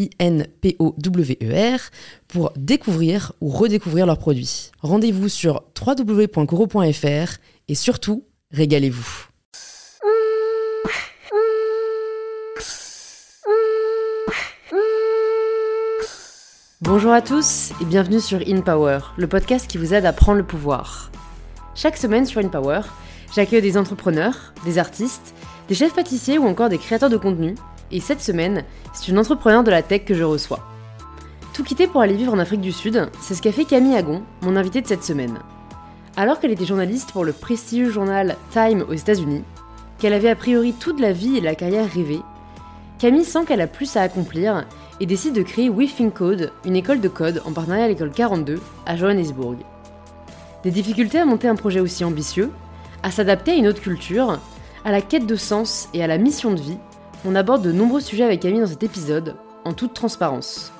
I-N-P-O-W-E-R, pour découvrir ou redécouvrir leurs produits. Rendez-vous sur www.coro.fr et surtout, régalez-vous. Bonjour à tous et bienvenue sur InPower, le podcast qui vous aide à prendre le pouvoir. Chaque semaine sur InPower, j'accueille des entrepreneurs, des artistes, des chefs pâtissiers ou encore des créateurs de contenu et cette semaine, c'est une entrepreneur de la tech que je reçois. Tout quitter pour aller vivre en Afrique du Sud, c'est ce qu'a fait Camille Agon, mon invitée de cette semaine. Alors qu'elle était journaliste pour le prestigieux journal Time aux États-Unis, qu'elle avait a priori toute la vie et la carrière rêvée, Camille sent qu'elle a plus à accomplir et décide de créer We Think Code, une école de code en partenariat à l'école 42 à Johannesburg. Des difficultés à monter un projet aussi ambitieux, à s'adapter à une autre culture, à la quête de sens et à la mission de vie, on aborde de nombreux sujets avec Camille dans cet épisode, en toute transparence.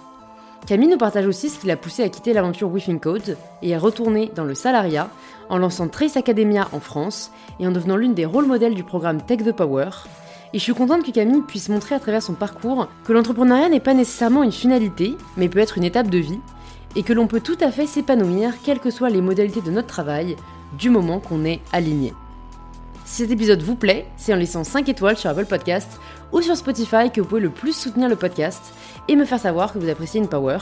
Camille nous partage aussi ce qui l'a poussé à quitter l'aventure Within Code et à retourner dans le salariat en lançant Trace Academia en France et en devenant l'une des rôles modèles du programme Tech the Power. Et je suis contente que Camille puisse montrer à travers son parcours que l'entrepreneuriat n'est pas nécessairement une finalité, mais peut être une étape de vie, et que l'on peut tout à fait s'épanouir quelles que soient les modalités de notre travail, du moment qu'on est aligné. Si cet épisode vous plaît, c'est en laissant 5 étoiles sur Apple Podcast ou sur Spotify que vous pouvez le plus soutenir le podcast et me faire savoir que vous appréciez une power.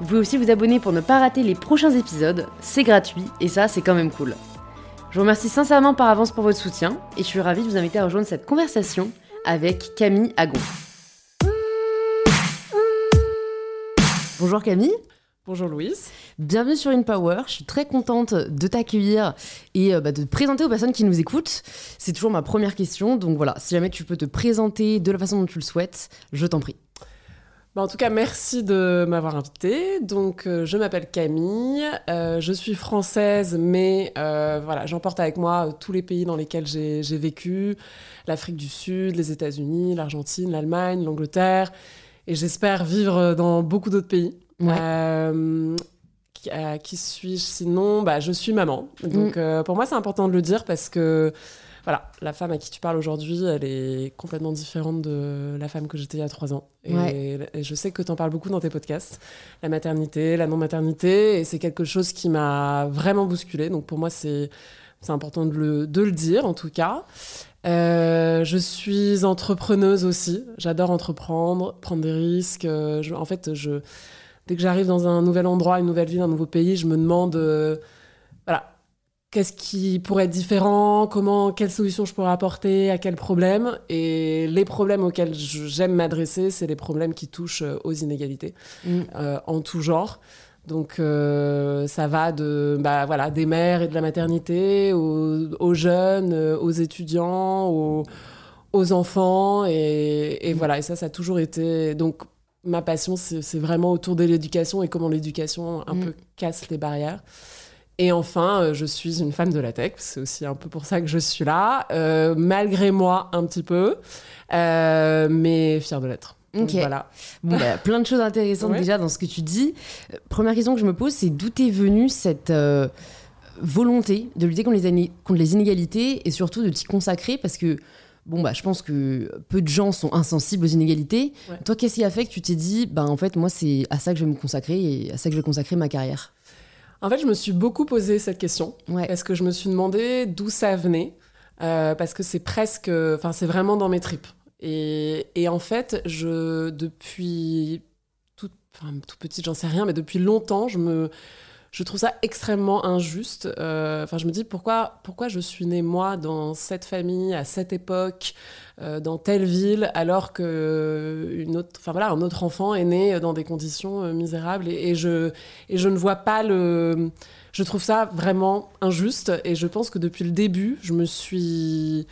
Vous pouvez aussi vous abonner pour ne pas rater les prochains épisodes, c'est gratuit et ça c'est quand même cool. Je vous remercie sincèrement par avance pour votre soutien et je suis ravie de vous inviter à rejoindre cette conversation avec Camille Agon. Bonjour Camille. Bonjour Louise. Bienvenue sur InPower. Je suis très contente de t'accueillir et euh, bah, de te présenter aux personnes qui nous écoutent. C'est toujours ma première question. Donc voilà, si jamais tu peux te présenter de la façon dont tu le souhaites, je t'en prie. Bah, en tout cas, merci de m'avoir invitée. Donc, euh, je m'appelle Camille. Euh, je suis française, mais voilà, j'emporte avec moi tous les pays dans lesquels j'ai vécu l'Afrique du Sud, les États-Unis, l'Argentine, l'Allemagne, l'Angleterre. Et j'espère vivre dans beaucoup d'autres pays. Euh, qui, suis-je sinon bah, Je suis maman. Donc mm. euh, pour moi, c'est important de le dire parce que voilà, la femme à qui tu parles aujourd'hui, elle est complètement différente de la femme que j'étais il y a trois ans. Et, je sais que tu en parles beaucoup dans tes podcasts, la maternité, la non-maternité, et c'est quelque chose qui m'a vraiment bousculée. Donc pour moi, c'est important de le, de le, dire en tout cas. Euh, je suis entrepreneuse aussi. J'adore entreprendre, prendre des risques. en fait, je dès que j'arrive dans un nouvel endroit, une nouvelle ville, un nouveau pays, je me demande, euh, voilà, qu'est-ce qui pourrait être différent, comment, quelles solutions je pourrais apporter, à quels problèmes. Et les problèmes auxquels j'aime m'adresser, c'est les problèmes qui touchent euh, aux inégalités mm. euh, en tout genre. Donc ça va de bah, voilà des mères et de la maternité aux, jeunes, aux étudiants, aux, enfants et, et, mm. voilà et ça ça a toujours été donc ma passion, c'est vraiment autour de l'éducation et comment l'éducation un mm. peu casse les barrières. Et enfin, euh, je suis une femme de la tech, c'est aussi un peu pour ça que je suis là, euh, malgré moi un petit peu, euh, mais fière de l'être. Ok. Voilà. Bon, bah, plein de choses intéressantes déjà dans ce que tu dis. Première question que je me pose, c'est d'où est venue cette volonté de lutter contre les, contre les inégalités et surtout de t'y consacrer? Parce que bon bah je pense que peu de gens sont insensibles aux inégalités. Toi, qu'est-ce qui a fait que tu t'es dit, bah en fait moi c'est à ça que je vais me consacrer et à ça que je vais consacrer ma carrière? En fait, je me suis beaucoup posé cette question parce que je me suis demandé d'où ça venait euh, parce que c'est presque, enfin c'est vraiment dans mes tripes. Et, et, en fait, je depuis tout, enfin, tout petite, j'en sais rien, mais depuis longtemps, je me je trouve ça extrêmement injuste. Euh, enfin, je me dis pourquoi, pourquoi je suis née moi dans cette famille à cette époque, euh, dans telle ville, alors que une autre, enfin voilà, un autre enfant est né dans des conditions euh, misérables et, je et je ne vois pas le. Je trouve ça vraiment injuste et je pense que depuis le début, je me suis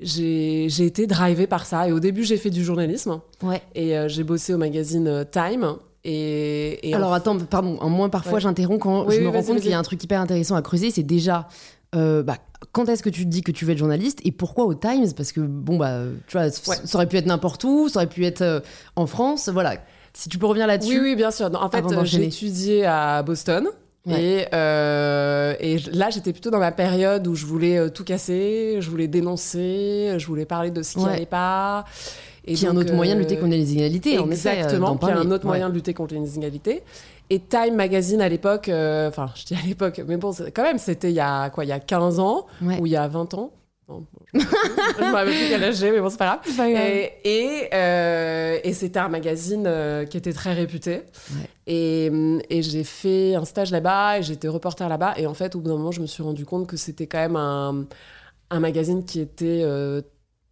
j'ai été drivée par ça. Et au début, j'ai fait du journalisme. Ouais. Et j'ai bossé au magazine Time. Et, Alors attends, pardon, en moins parfois j'interromps quand je me rends compte qu'il y a un truc hyper intéressant à creuser, c'est déjà euh, bah, quand est-ce que tu te dis que tu veux être journaliste et pourquoi au Times? Parce que bon bah tu vois, ça aurait pu être n'importe où, ça aurait pu être euh, en France, voilà. Si tu peux revenir là-dessus. Oui, oui, bien sûr. en fait, j'ai étudié à Boston. Et, euh, et, là, j'étais plutôt dans ma période où je voulais tout casser, je voulais dénoncer, je voulais parler de ce qui n'allait pas. Et qui est un autre moyen de lutter contre les inégalités. Exactement, en qui est un autre moyen de lutter contre les inégalités. Et Time Magazine à l'époque, euh, enfin, je dis à l'époque, mais bon, quand même, c'était il y a quoi, il y a 15 ans ou il y a 20 ans? Non, je ne me rappelle plus quel âge j'ai, mais bon, c'est pas grave. Et, et, euh, et c'était un magazine euh, qui était très réputé. Et, et j'ai fait un stage là-bas et j'étais reporter là-bas. Et en fait, au bout d'un moment, je me suis rendu compte que c'était quand même un, un magazine qui était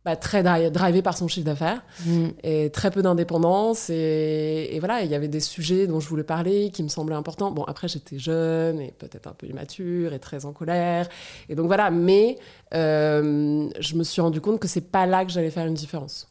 bah, très drivé par son chiffre d'affaires mm. et très peu d'indépendance. Et, voilà, il y avait des sujets dont je voulais parler qui me semblaient importants. Bon, après, j'étais jeune et peut-être un peu immature et très en colère. Et donc voilà, mais euh, je me suis rendu compte que c'est pas là que j'allais faire une différence.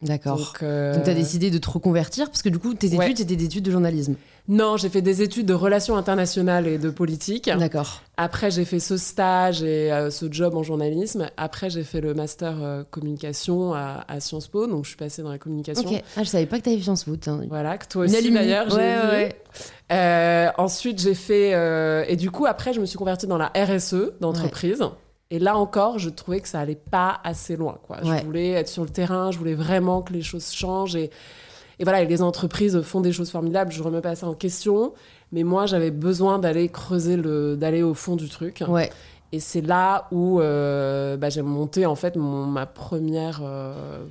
D'accord. Donc, euh... tu as décidé de te reconvertir parce que du coup, tes études, c'était des études de journalisme. Non, j'ai fait des études de relations internationales et de politique. D'accord. Après, j'ai fait ce stage et euh, ce job en journalisme. Après, j'ai fait le master euh, communication à, Sciences Po, donc je suis passée dans la communication. Ok. Ah, je savais pas que tu avais Sciences Po. Voilà, que toi aussi d'ailleurs, j'ai ouais, euh, ensuite, j'ai fait et du coup, après, je me suis convertie dans la RSE d'entreprise. Et là encore, je trouvais que ça allait pas assez loin. Quoi. Je voulais être sur le terrain, je voulais vraiment que les choses changent. Et, et voilà, les entreprises font des choses formidables, je ne remets pas ça en question. Mais moi, j'avais besoin d'aller creuser, le, d'aller au fond du truc. Ouais. Et c'est là où euh, bah, j'ai monté en fait mon, ma première euh,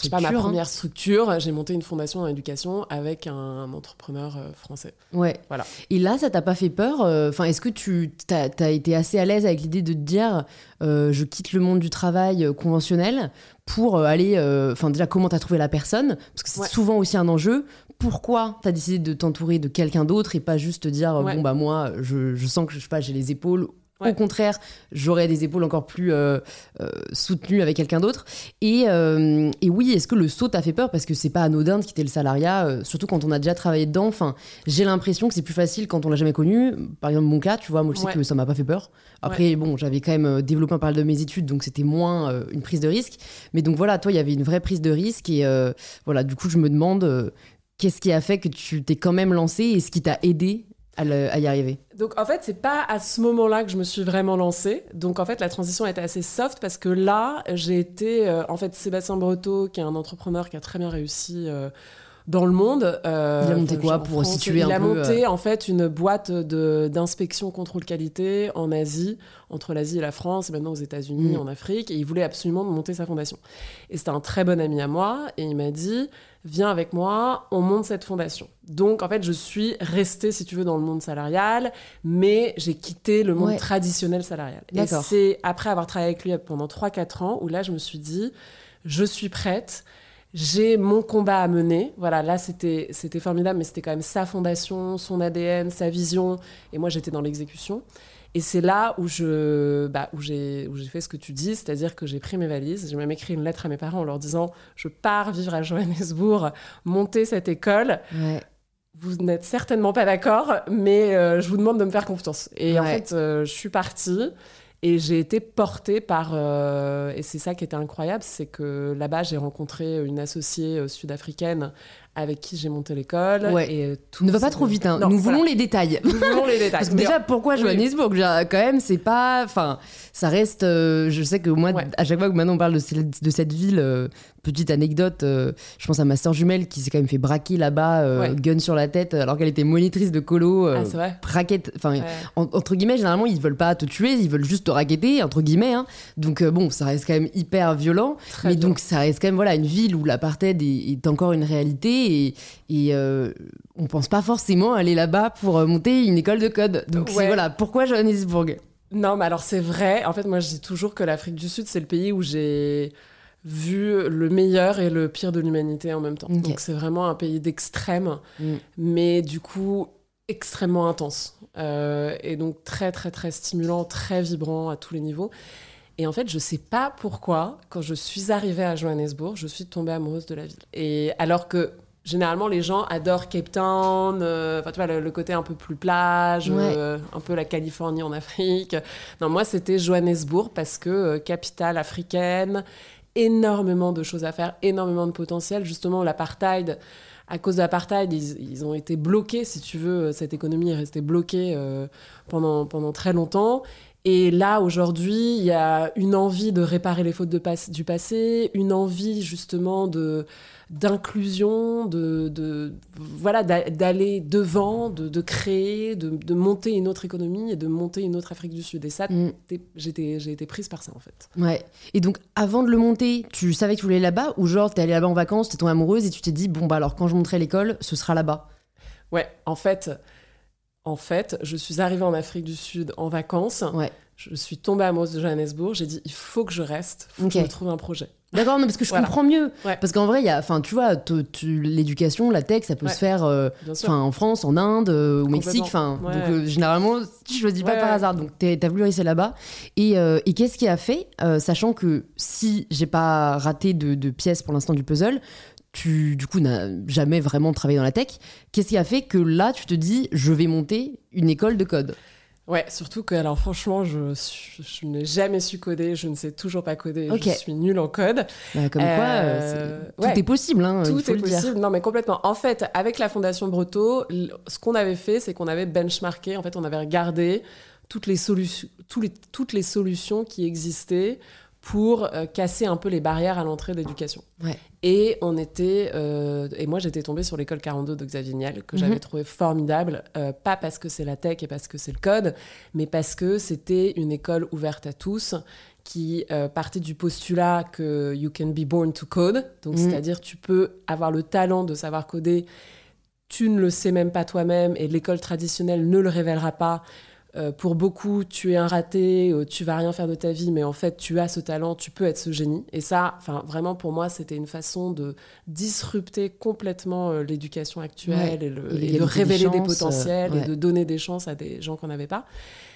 c'est pas ma hein. première structure. J'ai monté une fondation en éducation avec un, entrepreneur euh, français. Ouais. Voilà. Et là, ça t'a pas fait peur euh, Enfin, est-ce que tu as, été assez à l'aise avec l'idée de te dire, euh, je quitte le monde du travail conventionnel pour aller. Enfin, déjà, comment t'as trouvé la personne? Parce que c'est souvent aussi un enjeu. Pourquoi t'as décidé de t'entourer de quelqu'un d'autre et pas juste te dire, bon bah moi, je, je sens que je sais pas, j'ai les épaules au contraire, j'aurais des épaules encore plus euh, euh, soutenues avec quelqu'un d'autre. Et, euh, et, oui, est-ce que le saut t'a fait peur? Parce que c'est pas anodin de quitter le salariat, surtout quand on a déjà travaillé dedans. Enfin, j'ai l'impression que c'est plus facile quand on l'a jamais connu. Par exemple, mon cas, tu vois, moi je sais que ça m'a pas fait peur. Après, bon, j'avais quand même développé un parallèle de mes études, donc c'était moins une prise de risque. Mais donc voilà, toi, il y avait une vraie prise de risque. Et voilà, du coup, je me demande qu'est-ce qui a fait que tu t'es quand même lancé et ce qui t'a aidé à, y arriver Donc en fait, c'est pas à ce moment-là que je me suis vraiment lancée. Donc en fait, la transition a été assez soft parce que là, j'ai été euh, en fait Sébastien Breteau, qui est un entrepreneur qui a très bien réussi. Euh, dans le monde. Euh, il a monté quoi pour situer un peu Il a monté en fait une boîte d'inspection contrôle qualité en Asie, entre l'Asie et la France, et maintenant aux États-Unis, mm. en Afrique, et il voulait absolument monter sa fondation. Et c'était un très bon ami à moi, et il m'a dit viens avec moi, on monte cette fondation. Donc, en fait, je suis restée, si tu veux, dans le monde salarial, mais j'ai quitté le monde traditionnel salarial. Et c'est après avoir travaillé avec lui pendant 3-4 ans où là, je me suis dit, je suis prête, j'ai mon combat à mener. Voilà, là, c'était formidable, mais c'était quand même sa fondation, son ADN, sa vision, et moi, j'étais dans l'exécution. Et c'est là où bah, où j'ai, j'ai fait ce que tu dis, c'est-à-dire que j'ai pris mes valises, j'ai même écrit une lettre à mes parents en leur disant je pars vivre à Johannesburg, monter cette école. Vous n'êtes certainement pas d'accord, mais euh, je vous demande de me faire confiance. Et en fait, euh, je suis partie. Et j'ai été portée par, euh, et c'est ça qui était incroyable, c'est que là-bas j'ai rencontré une associée sud-africaine avec qui j'ai monté l'école. Et euh, tout ne va pas trop vite. Hein. Nous voulons les détails. Nous voulons les détails. déjà, pourquoi Johannesburg Quand même, c'est pas. Enfin, ça reste. Euh, je sais que moi, à chaque fois que maintenant on parle de, de cette ville, euh, petite anecdote, je pense à ma soeur jumelle qui s'est quand même fait braquer là-bas, gun sur la tête, alors qu'elle était monitrice de colo. ah, c'est vrai. Braquette. Enfin, entre guillemets, généralement, ils veulent pas te tuer, ils veulent juste te raqueter, entre guillemets. Hein. Donc, bon, ça reste quand même hyper violent. mais donc, ça reste quand même voilà, une ville où l'apartheid est, est encore une réalité et, et euh, on pense pas forcément aller là-bas pour euh, monter une école de code. Donc Ouais. voilà, pourquoi Johannesburg? Non, mais alors c'est vrai. En fait, moi, je dis toujours que l'Afrique du Sud, c'est le pays où j'ai vu le meilleur et le pire de l'humanité en même temps. Donc c'est vraiment un pays d'extrême, Mm. mais du coup extrêmement intense. Euh, et donc très, très, très stimulant, très vibrant à tous les niveaux. Et en fait, je sais pas pourquoi, quand je suis arrivée à Johannesburg, je suis tombée amoureuse de la ville. Et alors que généralement, les gens adorent Cape Town, euh, enfin, tu vois, le, le côté un peu plus plage, Ouais. euh, un peu la Californie en Afrique. Non, moi, c'était Johannesburg parce que euh, capitale africaine, énormément de choses à faire, énormément de potentiel. Justement, l'apartheid, à cause de l'apartheid, ils, ils ont été bloqués, si tu veux, cette économie est restée bloquée euh, pendant, pendant très longtemps. Et là, aujourd'hui, il y a une envie de réparer les fautes de pas- du passé, une envie justement de d'inclusion, de, de voilà d'a- d'aller devant, de, de créer, de, de monter une autre économie et de monter une autre Afrique du Sud. Et ça, Mm. j'étais j'ai été prise par ça en fait. Ouais. Et donc, avant de le monter, tu savais que tu voulais là-bas Ou genre, t'es allée là-bas en vacances, t'es tombée amoureuse et tu t'es dit, bon, bah alors quand je monterai l'école, ce sera là-bas. Ouais, en fait, en fait, je suis arrivée en Afrique du Sud en vacances. Ouais. Je suis tombée amoureuse de Johannesburg. J'ai dit, il faut que je reste, il faut que je trouve un projet. D'accord, non, parce que je Voilà. comprends mieux. Ouais. Parce qu'en vrai, il y a, enfin, tu vois, l'éducation, la tech, ça peut Ouais. se faire euh, enfin, en France, en Inde, euh, au. Mexique. Enfin, Ouais. donc euh, généralement, tu choisis pas par hasard. Donc, t'as voulu rester là-bas. Et, et qu'est-ce qui a fait, sachant que si j'ai pas raté de, de pièces pour l'instant du puzzle, tu, du coup, n'as jamais vraiment travaillé dans la tech. Qu'est-ce qui a fait que là, tu te dis, je vais monter une école de code? Ouais, surtout que, alors franchement, je, je n'ai jamais su coder, je ne sais toujours pas coder, je suis nulle en code. Bah, Comme quoi, euh, Euh, ouais. tout est possible. Hein, Tout est possible, non mais complètement. En fait, avec la Fondation Breteau, l- ce qu'on avait fait, c'est qu'on avait benchmarké, en fait, on avait regardé toutes les, solutions, tous les, toutes les solutions qui existaient pour euh, casser un peu les barrières à l'entrée d'éducation. Ouais. Et on était, euh, et moi j'étais tombée sur l'école 42 de Xavier Niel, que Mhm. j'avais trouvé formidable, euh, pas parce que c'est la tech et parce que c'est le code, mais parce que c'était une école ouverte à tous qui partait du postulat que you can be born to code, donc Mhm. c'est-à-dire tu peux avoir le talent de savoir coder, tu ne le sais même pas toi-même et l'école traditionnelle ne le révélera pas. Euh, pour beaucoup, tu es un raté, euh, tu vas rien faire de ta vie, mais en fait, tu as ce talent, tu peux être ce génie. Et ça, enfin, vraiment, pour moi, c'était une façon de disrupter complètement euh, l'éducation actuelle Ouais. et, le- Et et l'égalité de révéler des, chances, potentiels ouais. et de donner des chances à des gens qu'on n'avait pas.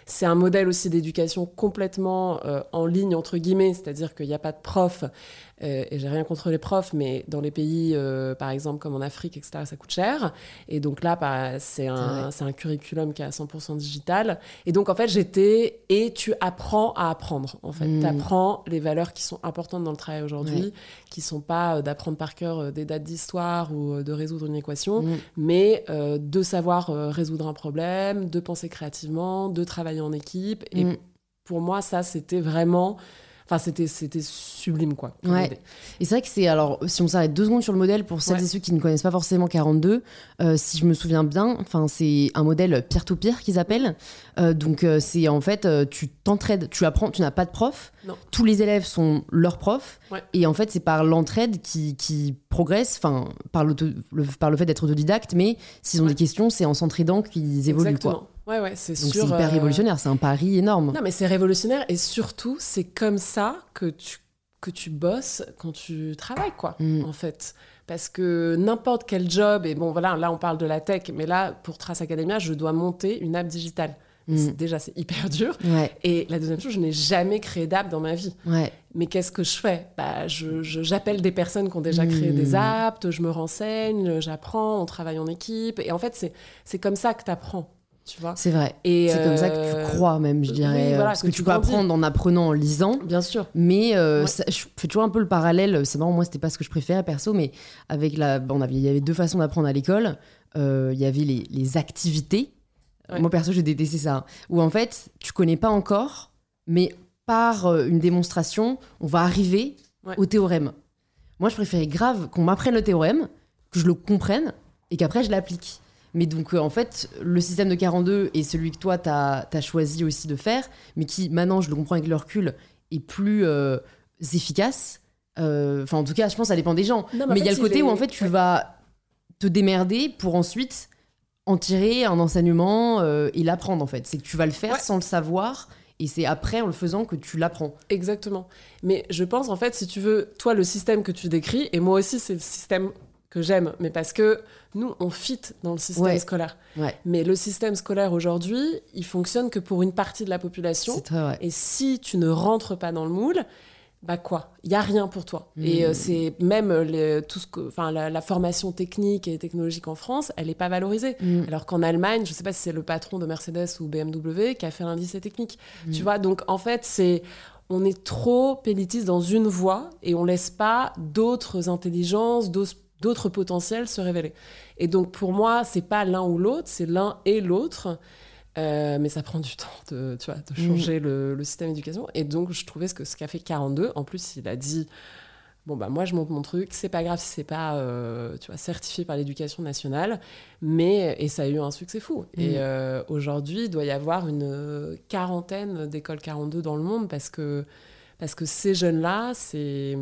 C'est un modèle aussi d'éducation complètement euh, en ligne, entre guillemets, c'est-à-dire qu'il n'y a pas de prof, et j'ai rien contre les profs, mais dans les pays, euh, par exemple, comme en Afrique, etc., ça coûte cher. Et donc là, bah, c'est un, un curriculum qui est à 100% digital. Et donc, en fait, j'étais, et tu apprends à apprendre, en fait. Mm. Tu apprends les valeurs qui sont importantes dans le travail aujourd'hui, Ouais. qui sont pas euh, d'apprendre par cœur euh, des dates d'histoire ou euh, de résoudre une équation, Mm. mais euh, de savoir euh, résoudre un problème, de penser créativement, de travailler en équipe. Et Mm. pour moi, ça, c'était vraiment. Enfin, c'était, c'était sublime, quoi. Ouais. Et c'est vrai que c'est alors si on s'arrête deux secondes sur le modèle pour celles Ouais. et ceux qui ne connaissent pas forcément 42, euh, si je me souviens bien, enfin c'est un modèle peer-to-peer qu'ils appellent. Euh, donc euh, c'est en fait tu t'entraides, tu apprends, tu n'as pas de prof. Non. Tous les élèves sont leurs profs Ouais. et en fait c'est par l'entraide qui, qui progresse, enfin par, le, par le fait d'être autodidacte, mais s'ils ont Ouais. des questions, c'est en s'entraidant qu'ils évoluent quoi. Ouais, ouais, c'est Donc c'est hyper euh, révolutionnaire, c'est un pari énorme. Non, mais c'est révolutionnaire et surtout, c'est comme ça que tu, que tu bosses quand tu travailles, quoi, Mm. en fait. Parce que n'importe quel job, et bon, voilà, là, on parle de la tech, mais là, pour Trace Academia, je dois monter une app digitale. Mm. C'est- Déjà, c'est hyper dur. Ouais, Et la deuxième chose, je n'ai jamais créé d'app dans ma vie. ouais. Mais qu'est-ce que je fais? Bah, je, je- J'appelle des personnes qui ont déjà créé Mm. des apps, je me renseigne, j'apprends, on travaille en équipe. Et en fait, c'est c'est comme ça que tu apprends, tu vois. C'est vrai. Et C'est comme ça que euh, tu crois même, je oui, dirais. voilà, parce que que, tu tu peux apprendre en apprenant, en lisant. Bien sûr. Mais euh, Ouais. ça- je fais toujours un peu le parallèle. C'est marrant, moi, c'était pas ce que je préférais perso, mais avec la, bon, on avait, il y avait deux façons d'apprendre à l'école. Euh, Il y avait les, les activités. Ouais. Moi, perso, j'ai détesté ça. Où en fait, tu connais pas encore, mais par euh, une démonstration, on va arriver Ouais. au théorème. Moi, je préférais grave qu'on m'apprenne le théorème, que je le comprenne et qu'après je l'applique. Mais donc, euh, en fait, le système de 42 est celui que toi, tu as, choisi aussi de faire, mais qui, maintenant, je le comprends avec le recul, est plus euh, efficace. Euh, Enfin, en tout cas, je pense que ça dépend des gens. Non, mais il y a le côté où, en fait, tu ouais. vas te démerder pour ensuite en tirer un enseignement et l'apprendre en fait. C'est que tu vas le faire Ouais. sans le savoir et c'est après en le faisant que tu l'apprends. Exactement. Mais je pense, en fait, si tu veux, toi, le système que tu décris, et moi aussi, c'est le système que j'aime, mais parce que nous, on fit dans le système Ouais. scolaire. Ouais. Mais le système scolaire aujourd'hui, il fonctionne que pour une partie de la population. Très vrai. Et si tu ne rentres pas dans le moule, bah quoi? Il y a rien pour toi. Mm. Et euh, c'est même les- tout ce que, enfin, la, la formation technique et technologique en France, elle n'est pas valorisée. Mm. Alors qu'en Allemagne, je sais pas si c'est le patron de Mercedes ou BMW qui a fait un lycée technique. Tu vois, donc en fait, c'est on est trop élitiste dans une voie et on laisse pas d'autres intelligences, d'autres d'autres potentiels se révéler. Et donc pour moi, c'est pas l'un ou l'autre, c'est l'un et l'autre. Euh, mais ça prend du temps de, tu vois, de changer le, le système d'éducation. Et donc, je trouvais ce que ce qu'a fait 42, en plus, il a dit Bon, bah, moi, je monte mon truc, c'est pas grave si c'est pas euh, tu vois, certifié par l'éducation nationale, mais. Et ça a eu un succès fou. Et euh, aujourd'hui, il doit y avoir une quarantaine d'écoles 42 dans le monde parce que, parce que ces jeunes-là, c'est.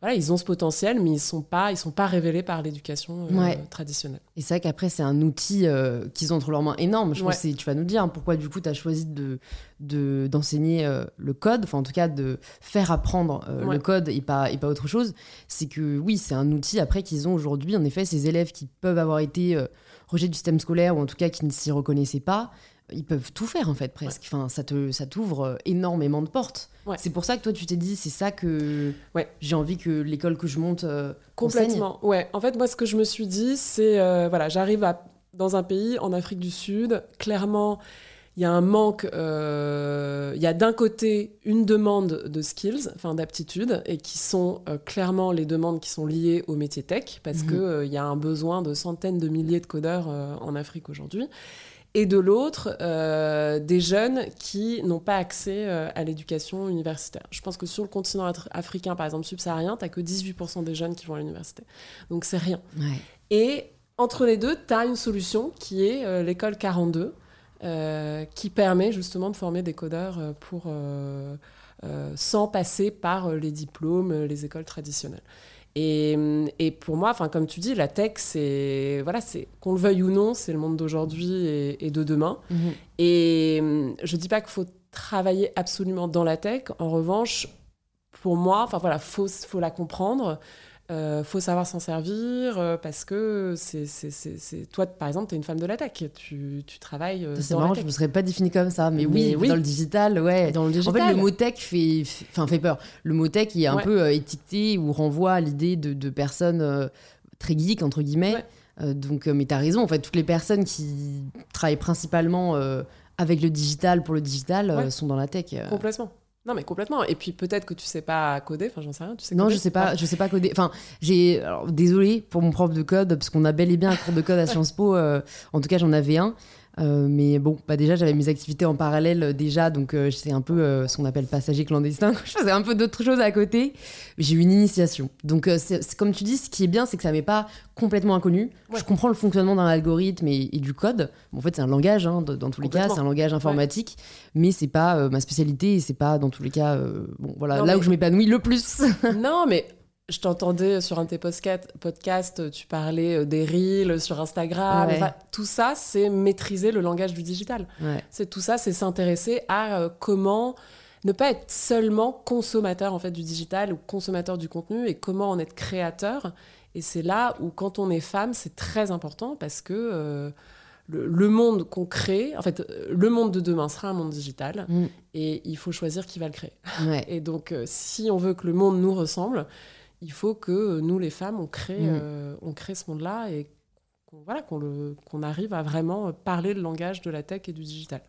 Voilà, ils ont ce potentiel, mais ils sont pas, ils sont pas révélés par l'éducation euh, Ouais. traditionnelle. Et c'est vrai qu'après, c'est un outil euh, qu'ils ont entre leurs mains énorme. Je Ouais. pense que tu vas nous dire hein, pourquoi, du coup, tu as choisi de, de, d'enseigner euh, le code, enfin, en tout cas, de faire apprendre Ouais. le code et pas, et pas autre chose. C'est que, oui, c'est un outil après qu'ils ont aujourd'hui. En effet, ces élèves qui peuvent avoir été rejetés du système scolaire ou en tout cas qui ne s'y reconnaissaient pas, ils peuvent tout faire, en fait, presque. Enfin, ça, te, ça t'ouvre euh, énormément de portes. Ouais. C'est pour ça que toi, tu t'es dit, c'est ça que Ouais. j'ai envie que l'école que je monte euh, enseigne. Complètement. Ouais. En fait, moi, ce que je me suis dit, c'est euh, voilà, j'arrive à- dans un pays en Afrique du Sud. Clairement, il y a un manque. euh, Il y a d'un côté une demande de skills, enfin d'aptitudes, et qui sont euh, clairement les demandes qui sont liées au métier tech, parce Mhm. que il y a un besoin de centaines de milliers de codeurs en Afrique aujourd'hui. Et de l'autre, euh, des jeunes qui n'ont pas accès euh, à l'éducation universitaire. Je pense que sur le continent africain, par exemple subsaharien, tu que 18% des jeunes qui vont à l'université. Donc c'est rien. Ouais. Et entre les deux, tu as une solution qui est euh, l'école 42, euh, qui permet justement de former des codeurs pour, sans passer par les diplômes, les écoles traditionnelles. Et, hum, et pour moi, enfin comme tu dis, la tech, c'est voilà, c'est qu'on le veuille ou non, c'est le monde d'aujourd'hui et, et de demain. Mhm. Et hum, je dis pas qu'il faut travailler absolument dans la tech. En revanche, pour moi, enfin voilà, faut faut la comprendre. Euh, faut savoir s'en servir euh, parce que c'est, toi par exemple tu es une femme de la tech tu, tu travailles euh, C'est marrant, la je tech me serais pas définie comme ça, mais, oui, Mais oui. dans le digital, ouais. dans le En digital fait, le mot tech fait, enfin, fait peur. Le mot tech est un Ouais. peu euh, étiqueté ou renvoie à l'idée de, de personnes euh, très geeks, entre guillemets. Ouais. Donc, mais t'as raison, en fait, toutes les personnes qui travaillent principalement avec le digital pour le digital Ouais. sont dans la tech. complètement non mais complètement et puis peut-être que tu sais pas coder enfin j'en sais rien tu sais Non, coder je sais pas, je sais pas coder. Enfin, j'ai, alors, désolé pour mon prof de code parce qu'on a bel et bien un cours de code à Sciences Po. euh, en tout cas, j'en avais un. Euh, mais bon, bah déjà, j'avais mes activités en parallèle euh, déjà, donc euh, c'est un peu euh, ce qu'on appelle passager clandestin. Je faisais un peu d'autres choses à côté. J'ai eu une initiation. Donc, c'est comme tu dis, ce qui est bien, c'est que ça m'est pas complètement inconnu. Ouais. Je comprends le fonctionnement d'un algorithme et, et du code. Bon, en fait, c'est un langage, hein, dans tous les cas, c'est un langage informatique, mais c'est pas ma spécialité et c'est pas dans tous les cas, bon, voilà, Non, là mais- où je m'épanouis le plus. non mais je t'entendais sur un de tes podcasts, tu parlais euh, des reels sur Instagram. Ouais. Enfin, tout ça, c'est maîtriser le langage du digital. ouais. C'est tout ça, c'est s'intéresser à euh, comment ne pas être seulement consommateur en fait du digital ou consommateur du contenu et comment en être créateur. Et c'est là où quand on est femme, c'est très important parce que euh, le, le monde qu'on crée, en fait, le monde de demain sera un monde digital Mm. et il faut choisir qui va le créer. Ouais. Et donc, euh, si on veut que le monde nous ressemble, il faut que nous, les femmes, on crée, Mm. euh, on crée ce monde-là et qu'on voilà, qu'on arrive à vraiment parler le langage de la tech et du digital.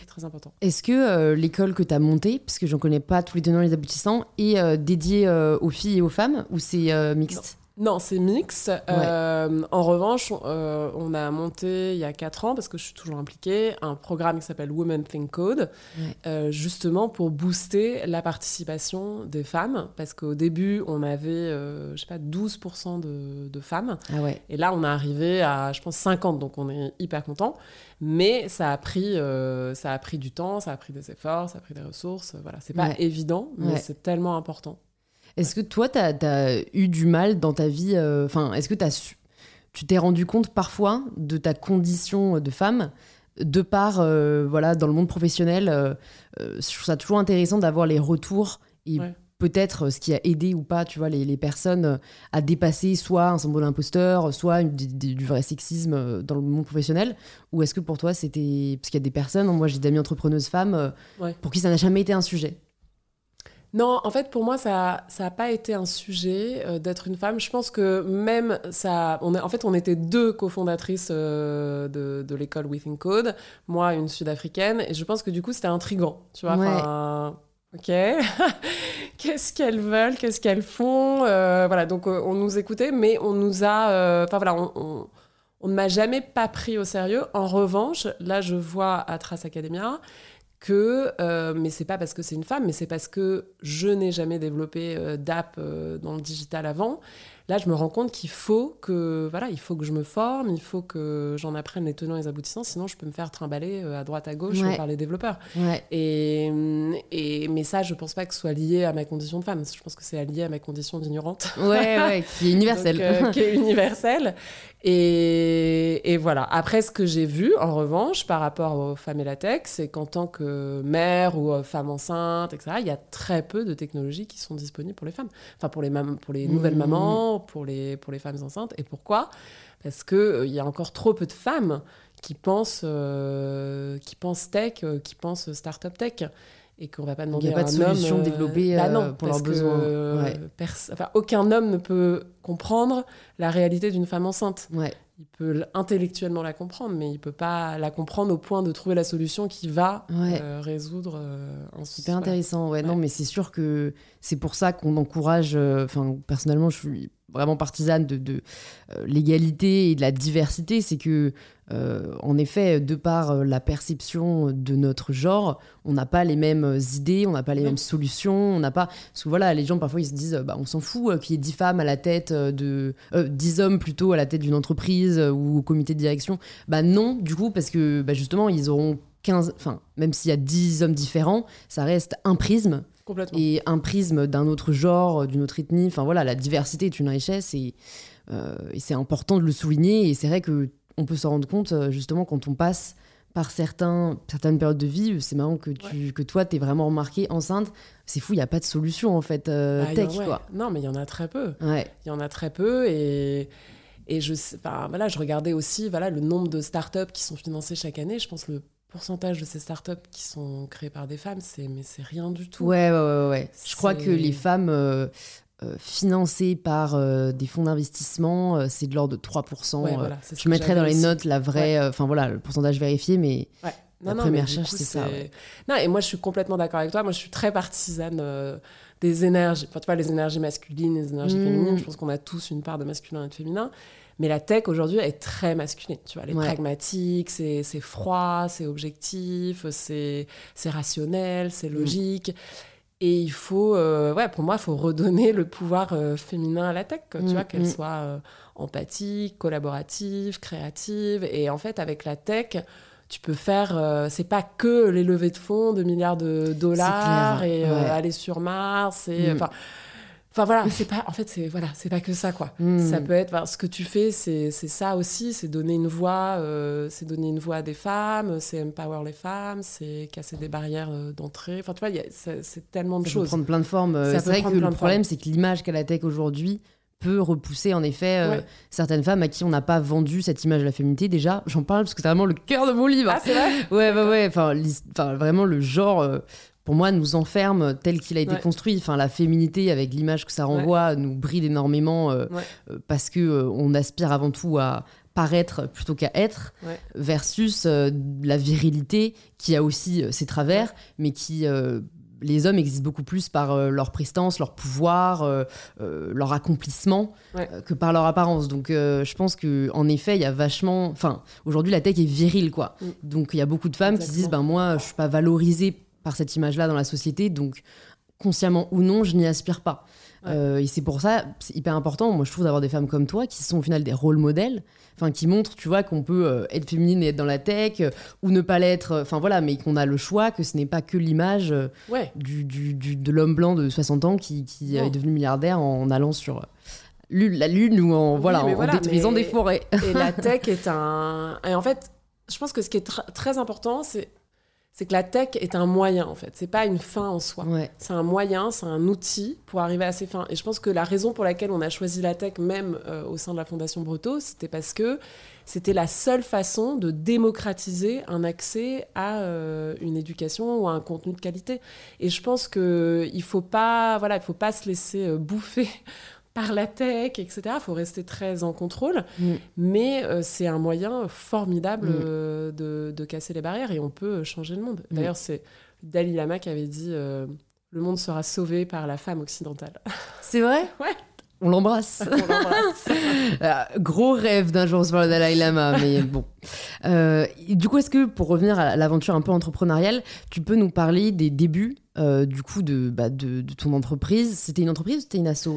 C'est très important. Est-ce que euh, l'école que tu as montée, parce que j'en connais pas tous les tenants et les aboutissants, est euh, dédiée euh, aux filles et aux femmes ou c'est mixte? Non, c'est mix. Euh, en revanche, on, euh, on a monté il y a 4 ans, parce que je suis toujours impliquée, un programme qui s'appelle Women Think Code, Ouais. euh, justement pour booster la participation des femmes. Parce qu'au début, on avait, je sais pas, 12% de, de femmes. Ah ouais. Et là, on est arrivé à, je pense, 50, donc on est hyper content. Mais ça a pris, ça a pris du temps, ça a pris des efforts, ça a pris des ressources. Voilà, c'est pas évident, mais c'est tellement important. Est-ce que toi, tu as, eu du mal dans ta vie euh, Enfin, est-ce que tu t'es rendu compte parfois de ta condition de femme de part, voilà, dans le monde professionnel, je trouve ça toujours intéressant d'avoir les retours et peut-être ce qui a aidé ou pas, tu vois, les, personnes à dépasser soit un symbole imposteur, soit du, vrai sexisme dans le monde professionnel? Ou est-ce que pour toi, c'était. Parce qu'il y a des personnes, moi j'ai des amies entrepreneuses femmes, pour qui ça n'a jamais été un sujet? Non, en fait, pour moi, ça n'a pas été un sujet euh, d'être une femme. Je pense que même ça. On en fait, on était deux cofondatrices euh, de, de l'école Within Code, moi, une sud-africaine, et je pense que du coup, c'était intriguant. Tu vois, Ok, qu'est-ce qu'elles veulent, qu'est-ce qu'elles font, euh, voilà. Donc on nous écoutait, mais on nous a, enfin voilà, on, on ne m'a jamais pas pris au sérieux. En revanche, là, je vois à Trace Academia que, euh, mais c'est pas parce que c'est une femme, mais c'est parce que je n'ai jamais développé euh, d'app euh, dans le digital avant. Là, je me rends compte qu'il faut que, voilà, il faut que je me forme, il faut que j'en apprenne les tenants et les aboutissants, sinon je peux me faire trimballer à droite à gauche par les développeurs. Et, et, mais ça, je pense pas que ce soit lié à ma condition de femme. Je pense que c'est lié à ma condition d'ignorante. Ouais, ouais, qui est universelle. qui est universelle. Et, voilà. Après, ce que j'ai vu, en revanche, par rapport aux femmes et la tech, c'est qu'en tant que mère ou euh, femme enceinte, etc., il y a très peu de technologies qui sont disponibles pour les femmes. Enfin, pour les, pour les nouvelles mmh. mamans, pour les, pour les femmes enceintes. Et pourquoi? Parce qu'il euh, y a encore trop peu de femmes qui pensent, euh, qui pensent tech, qui pensent start-up tech et qu'on va pas demander Il n'y a pas de solution développée bah pour leurs besoins. enfin, aucun homme ne peut comprendre la réalité d'une femme enceinte. Ouais. Il peut intellectuellement la comprendre, mais il peut pas la comprendre au point de trouver la solution qui va euh, résoudre euh, un Super intéressant, ouais. Non, mais c'est sûr que c'est pour ça qu'on encourage. Euh, enfin, personnellement, je suis vraiment partisane de, de l'égalité et de la diversité. C'est que euh, en effet, de par euh, la perception de notre genre, on n'a pas les mêmes idées, on n'a pas les mêmes solutions, on n'a pas... Parce que voilà, les gens parfois ils se disent, bah, on s'en fout euh, qu'il y ait 10 femmes à la tête de... 10 hommes plutôt à la tête d'une entreprise ou au comité de direction. Bah non, du coup, parce que bah, justement, ils auront 15... Enfin, même s'il y a 10 hommes différents, ça reste un prisme. Et un prisme d'un autre genre, d'une autre ethnie. Enfin voilà, la diversité est une richesse et, et c'est important de le souligner. Et c'est vrai que on peut s'en rendre compte euh, justement quand on passe par certains, certaines périodes de vie. C'est marrant que, tu, que toi, tu es vraiment remarqué enceinte. C'est fou, il n'y a pas de solution en fait, euh, tech. quoi. Non, mais il y en a très peu. Il y en a très peu et. Et je, voilà, je regardais aussi voilà, le nombre de startups qui sont financées chaque année. Je pense le pourcentage de ces startups qui sont créées par des femmes, c'est mais c'est rien du tout. Ouais, ouais, ouais. ouais. Je crois que les femmes euh, euh, financé par euh, des fonds d'investissement, c'est de l'ordre de 3%. je mettrai dans les notes la vraie, enfin voilà, le pourcentage vérifié, mais la première recherche, c'est ça. Non, et moi, je suis complètement d'accord avec toi. Moi, je suis très partisane des énergies, enfin, tu vois, les énergies masculines, les énergies féminines. Mm. Je pense qu'on a tous une part de masculin et de féminin. Mais la tech aujourd'hui est très masculine. Tu vois, elle est pragmatique, c'est froid, c'est objectif, c'est rationnel, c'est mm. logique. Et il faut, euh, ouais, pour moi, il faut redonner le pouvoir euh, féminin à la tech, tu mm, vois, qu'elle mm. soit euh, empathique, collaborative, créative. Et en fait, avec la tech, tu peux faire, c'est pas que les levées de fonds de milliards de dollars et aller sur Mars. Et. Enfin voilà, c'est pas en fait c'est voilà, c'est pas que ça quoi. Hmm. Ça peut être ce que tu fais c'est ça aussi, c'est donner une voix euh, c'est donner une voix à des femmes, c'est empower les femmes, c'est casser des barrières euh, d'entrée. Enfin tu vois, c'est tellement de choses. Ça peut prendre plein de formes. C'est vrai que le problème c'est que l'image qu'a la tech aujourd'hui peut repousser en effet euh, certaines femmes à qui on n'a pas vendu cette image de la féminité déjà j'en parle parce que c'est vraiment le cœur de mon livre ah c'est vrai ouais ouais ouais enfin vraiment le genre pour moi, nous enferme tel qu'il a été construit. Enfin, la féminité, avec l'image que ça renvoie, nous bride énormément euh, euh, parce que euh, on aspire avant tout à paraître plutôt qu'à être, versus la virilité qui a aussi ses travers, mais qui les hommes existent beaucoup plus par leur prestance, leur pouvoir, leur accomplissement que par leur apparence. Donc je pense que en effet, il y a vachement enfin aujourd'hui la tech est virile quoi. Mm. Donc il y a beaucoup de femmes qui se disent ben moi je suis pas valorisée par cette image-là dans la société, donc consciemment ou non, je n'y aspire pas. Euh, et c'est pour ça, c'est hyper important, moi je trouve, d'avoir des femmes comme toi qui sont au final des rôles modèles, enfin qui montrent, tu vois, qu'on peut euh, être féminine et être dans la tech, euh, ou ne pas l'être, enfin voilà, mais qu'on a le choix, que ce n'est pas que l'image du, du, de l'homme blanc de 60 ans qui, qui est devenu milliardaire en allant sur la lune ou en, voilà, en, détruisant des forêts. et la tech est un... Et en fait, je pense que ce qui est très important, c'est c'est que la tech est un moyen en fait, c'est pas une fin en soi. C'est un moyen, c'est un outil pour arriver à ses fins. Et je pense que la raison pour laquelle on a choisi la tech même euh, au sein de la Fondation Breto, c'était parce que c'était la seule façon de démocratiser un accès à euh, une éducation ou à un contenu de qualité. Et je pense que il faut pas, voilà, il faut pas se laisser euh, bouffer par la tech, etc. Il faut rester très en contrôle. Mm. Mais euh, c'est un moyen formidable mm. euh, de, casser les barrières et on peut changer le monde. Mm. D'ailleurs, c'est Dalai Lama qui avait dit euh, Le monde sera sauvé par la femme occidentale. C'est vrai? Ouais. On l'embrasse. gros rêve d'un jour sur le Dalai Lama, mais bon. du coup, est-ce que pour revenir à l'aventure un peu entrepreneuriale, tu peux nous parler des débuts euh, du coup de, bah, de, ton entreprise. C'était une entreprise ou c'était une asso?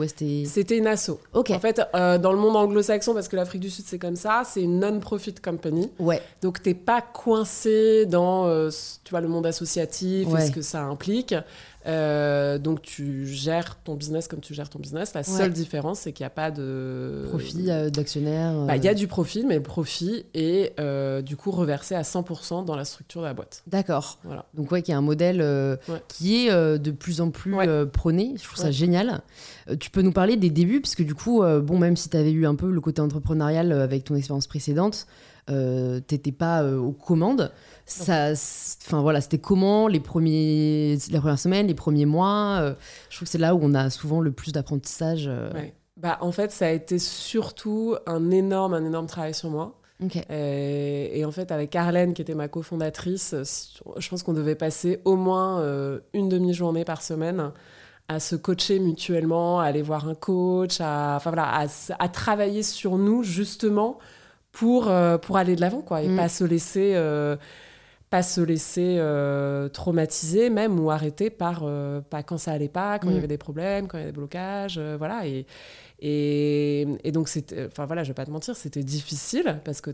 C'était une asso. En fait, euh, dans le monde anglo-saxon, parce que l'Afrique du Sud c'est comme ça, c'est une non-profit company. Ouais. Donc t'es pas coincé dans euh, tu vois, le monde associatif et ce que ça implique. Euh, donc tu gères ton business comme tu gères ton business. La seule différence, c'est qu'il n'y a pas de profit euh, d'actionnaire. Bah, il y a du profit, mais le profit est euh, du coup reversé à 100% dans la structure de la boîte. D'accord. Voilà. Donc ouais, qui est un modèle qui est de plus en plus prôné. Je trouve ça génial. tu peux nous parler des débuts, parce que du coup, bon, même si tu avais eu un peu le côté entrepreneurial avec ton expérience précédente, euh, t'étais pas aux commandes ça enfin voilà c'était comment les premiers la première semaine les premiers mois euh, je trouve que c'est là où on a souvent le plus d'apprentissage euh. bah en fait ça a été surtout un énorme un énorme travail sur moi et, en fait avec Arlène qui était ma cofondatrice je pense qu'on devait passer au moins euh, une demi-journée par semaine à se coacher mutuellement à aller voir un coach à enfin voilà à, à travailler sur nous justement pour, pour aller de l'avant, quoi, et mm. pas se laisser pas se laisser euh, traumatiser même ou arrêter par euh, pas quand ça allait pas, quand il y mm. avait des problèmes, quand il y avait des blocages, euh, voilà. Et, et, et donc, c'était, enfin voilà, je vais pas te mentir, c'était difficile parce que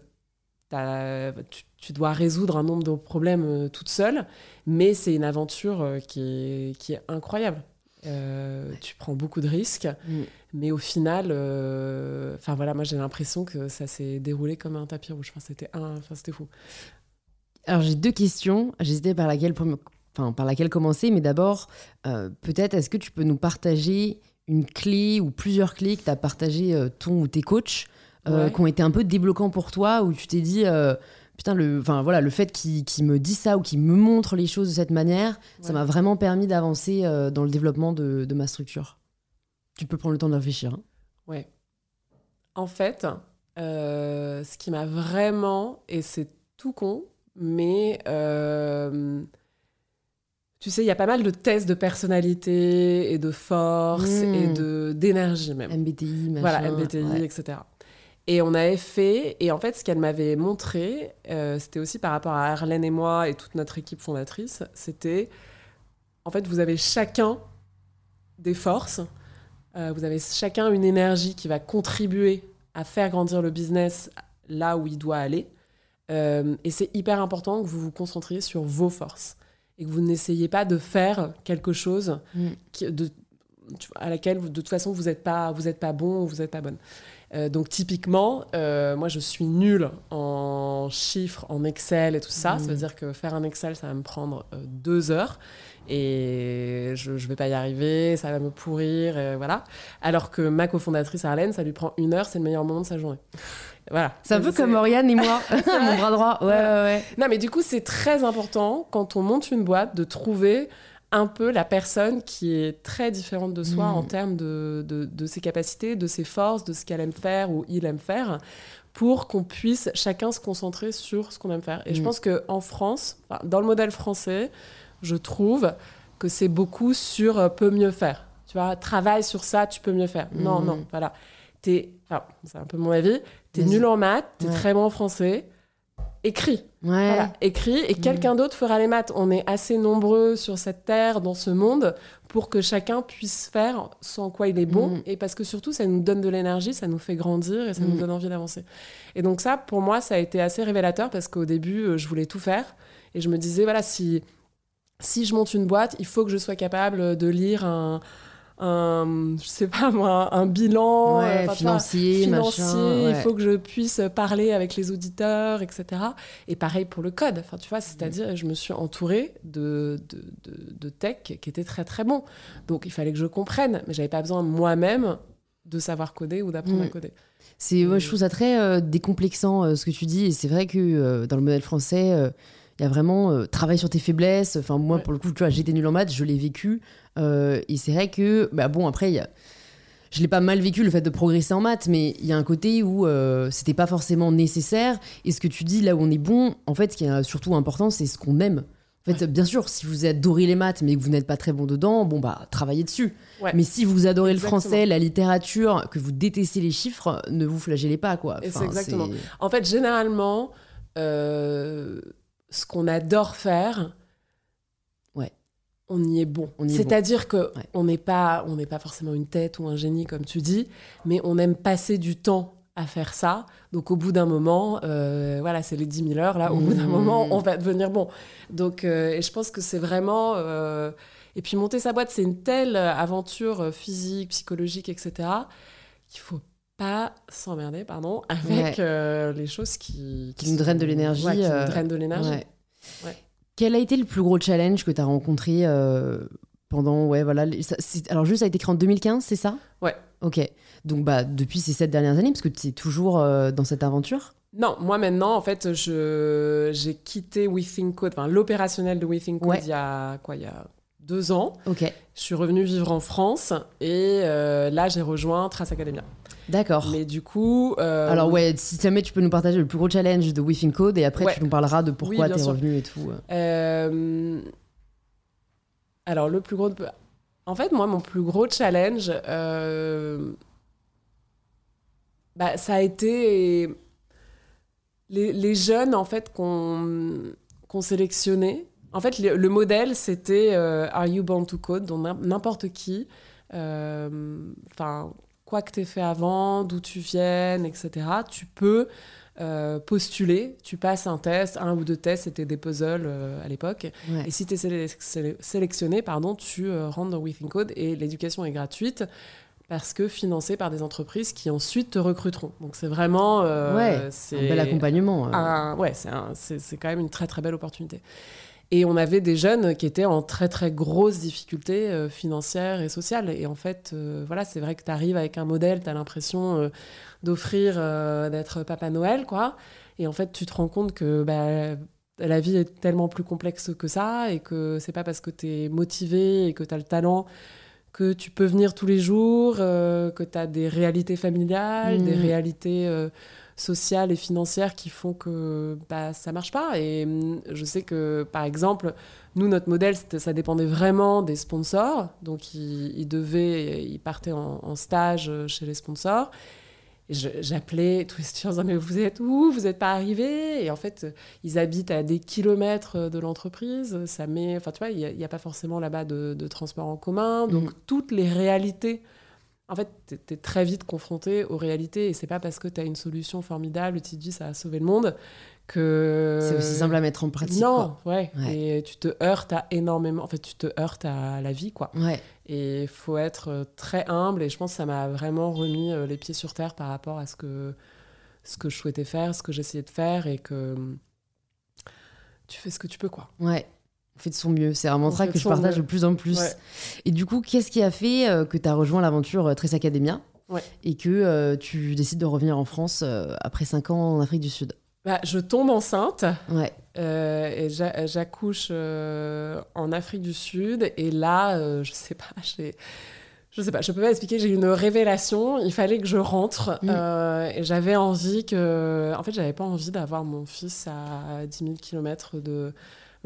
tu, tu, dois résoudre un nombre de problèmes toute seule, mais c'est une aventure qui est, qui est incroyable. tu prends beaucoup de risques, mm. mais au final, enfin voilà, moi j'ai l'impression que ça s'est déroulé comme un tapis rouge. Enfin, c'était un, enfin c'était fou. Alors j'ai deux questions. J'hésitais par laquelle, enfin, par laquelle commencer, mais d'abord, euh, peut-être est-ce que tu peux nous partager une clé ou plusieurs clés que tu as partagées euh, ton ou tes coachs euh, qui ont été un peu débloquants pour toi, où tu t'es dit, putain, le, voilà, le fait qu'il me dise ça ou qu'il me montre les choses de cette manière, ça m'a vraiment permis d'avancer dans le développement de, ma structure. Tu peux prendre le temps de réfléchir. Hein. Ouais. En fait, ce qui m'a vraiment, et c'est tout con, mais euh, tu sais, il y a pas mal de tests de personnalité et de force et hmm. de d'énergie même. MBTI, machin, Voilà, MBTI, etc. Et on avait fait, et en fait, ce qu'elle m'avait montré, euh, c'était aussi par rapport à Arlène et moi et toute notre équipe fondatrice, c'était, en fait, vous avez chacun des forces, euh, vous avez chacun une énergie qui va contribuer à faire grandir le business là où il doit aller. Euh, et c'est hyper important que vous vous concentriez sur vos forces et que vous n'essayez pas de faire quelque chose mm. de, à laquelle de toute façon vous n'êtes pas vous êtes pas bon ou vous n'êtes pas bonne. Euh, donc typiquement, euh, moi je suis nulle en chiffres, en Excel et tout ça. Ça veut dire que faire un Excel, ça va me prendre deux heures et je ne vais pas y arriver, ça va me pourrir, et voilà. Alors que ma cofondatrice Arlène, ça lui prend une heure, c'est le meilleur moment de sa journée. Voilà. C'est un peu comme Oriane et moi, mon bras droit. Ouais, ouais, ouais. Non, mais du coup, c'est très important quand on monte une boîte de trouver un peu la personne qui est très différente de soi en mm. termes de, de, ses capacités, de ses forces, de ce qu'elle aime faire ou il aime faire, pour qu'on puisse chacun se concentrer sur ce qu'on aime faire. Et je mm. pense qu'en France, dans le modèle français, je trouve que c'est beaucoup sur euh, peut mieux faire. Tu vois, travaille sur ça, tu peux mieux faire. Non, mm. non, voilà. Enfin, c'est un peu mon avis, t'es nul en maths, t'es très bon en français, écris. Voilà, écris et mm. quelqu'un d'autre fera les maths. On est assez nombreux sur cette terre, dans ce monde, pour que chacun puisse faire sans quoi il est bon. Mm. Et parce que surtout, ça nous donne de l'énergie, ça nous fait grandir et ça nous mm. donne envie d'avancer. Et donc ça, pour moi, ça a été assez révélateur parce qu'au début, euh, je voulais tout faire. Et je me disais, voilà, si, si je monte une boîte, il faut que je sois capable de lire un un, je sais pas moi, un bilan Ouais, euh, financier, financier, machin, il ouais. faut que je puisse parler avec les auditeurs, etc. Et pareil pour le code. Enfin, tu vois, Mm. c'est-à-dire, je me suis entourée de, de, de, de tech qui étaient très très bons. Donc, il fallait que je comprenne, mais j'avais pas besoin moi-même de savoir coder ou d'apprendre Mm. à coder. C'est, moi, je trouve ça très euh, décomplexant euh, ce que tu dis. Et c'est vrai que euh, dans le modèle français, il y a vraiment euh, travail sur tes faiblesses. Enfin, moi, Ouais. pour le coup, tu vois, j'étais nulle en maths, je l'ai vécu. Euh, et c'est vrai que, bah bon, après, y a- je l'ai pas mal vécu le fait de progresser en maths, mais il y a un côté où euh, c'était pas forcément nécessaire. Et ce que tu dis là où on est bon, en fait, ce qui est surtout important, c'est ce qu'on aime. En fait, bien sûr, si vous adorez les maths, mais que vous n'êtes pas très bon dedans, bon bah travaillez dessus. Ouais. Mais si vous adorez Exactement. le français, la littérature, que vous détestez les chiffres, ne vous flagellez pas quoi. C'est exactement. En fait, généralement, euh, ce qu'on adore faire, Ouais. on y est bon. C'est-à-dire que Ouais. on n'est pas, on n'est pas forcément une tête ou un génie comme tu dis, mais on aime passer du temps à faire ça. Donc au bout d'un moment, euh, voilà, c'est les 10 000 heures là. Au bout d'un Mmh. moment, on va devenir bon. Donc, euh, et je pense que c'est vraiment. euh, Et puis monter sa boîte, c'est une telle aventure physique, psychologique, etc. qu'il faut pas s'emmerder, pardon, avec Ouais. euh, les choses qui, Qui nous drainent de l'énergie, Ouais, qui nous euh, drainent de l'énergie. Ouais. Quel a été le plus gros challenge que tu as rencontré euh, pendant ouais voilà les- ça- c'est- alors juste ça a été créé en 2015 c'est ça? Ouais. ok donc bah depuis ces sept dernières années parce que tu es toujours dans cette aventure? Non, moi maintenant, en fait, je j'ai quitté We Think Code, enfin l'opérationnel de We Think Code Ouais. il y a quoi, il y a deux ans. ok Je suis revenue vivre en France et là j'ai rejoint Trace Academia. D'accord Mais du coup, euh, alors ouais si jamais tu peux nous partager le plus gros challenge de We Think Code et après Ouais. tu nous parleras de pourquoi Oui, bien tu es sûr. revenu et tout euh. Euh, Alors, le plus gros. de- En fait, moi, mon plus gros challenge, euh, bah, ça a été les, les jeunes, en fait, qu'on sélectionnait. En fait, le, le modèle, c'était euh, Are you born to code Donc, n'im- n'importe qui. euh, Enfin, quoi que tu aies fait avant, d'où tu viennes, etc., tu peux euh, postuler, tu passes un test, un ou deux tests, c'était des puzzles euh, à l'époque. Ouais. Et si tu es sélectionné, pardon, tu euh, rentres dans Within Code et l'éducation est gratuite parce que financée par des entreprises qui ensuite te recruteront. Donc c'est vraiment... Ouais, un bel accompagnement un- ouais, c'est un- c'est c'est quand même une très très belle opportunité. Et on avait des jeunes qui étaient en très très grosses difficultés euh, financières et sociales. Et en fait, euh, voilà, c'est vrai que tu arrives avec un modèle, tu as l'impression euh, d'offrir, d'être Papa Noël, quoi. Et en fait, tu te rends compte que bah, la vie est tellement plus complexe que ça et que c'est pas parce que tu es motivé et que tu as le talent que tu peux venir tous les jours, que tu as des réalités familiales, des réalités euh, sociales et financières qui font que bah, ça marche pas. Et hum, je sais que, par exemple, nous, notre modèle, ça dépendait vraiment des sponsors. Donc, ils, ils devaient, ils partaient en, en stage euh, chez les sponsors. J'appelais tous les étudiants en disant, mais vous êtes où? Vous n'êtes pas arrivés? Et en fait, ils habitent à des kilomètres de l'entreprise. Ça met, enfin, tu vois, il n'y a, pas forcément là-bas de, de transport en commun. Donc, Mhm. toutes les réalités. En fait, tu es, très vite confronté aux réalités. Et c'est pas parce que tu as une solution formidable, tu te dis, ça a sauvé le monde, que. c'est aussi simple à mettre en pratique Non, ouais. Ouais. Et tu te heurtes à énormément. En fait, tu te heurtes à la vie, quoi. quoi. ouais Et il faut être euh, très humble. Et je pense que ça m'a vraiment remis euh, les pieds sur terre par rapport à ce que, ce que je souhaitais faire, ce que j'essayais de faire. Et que hum, tu fais ce que tu peux, quoi. Ouais. On fait de son mieux. C'est un mantra que je partage mieux. de plus en plus. Ouais. Et du coup, qu'est-ce qui a fait euh, que tu as rejoint l'aventure euh, Trace Academia Ouais. et que euh, tu décides de revenir en France euh, après 5 ans en Afrique du Sud? Bah, je tombe enceinte. Ouais. Et j'a- j'accouche en Afrique du Sud et là je sais pas j'ai je sais pas je peux pas expliquer j'ai eu une révélation il fallait que je rentre Mm. euh, et j'avais envie que en fait j'avais pas envie d'avoir mon fils à 10 000 km de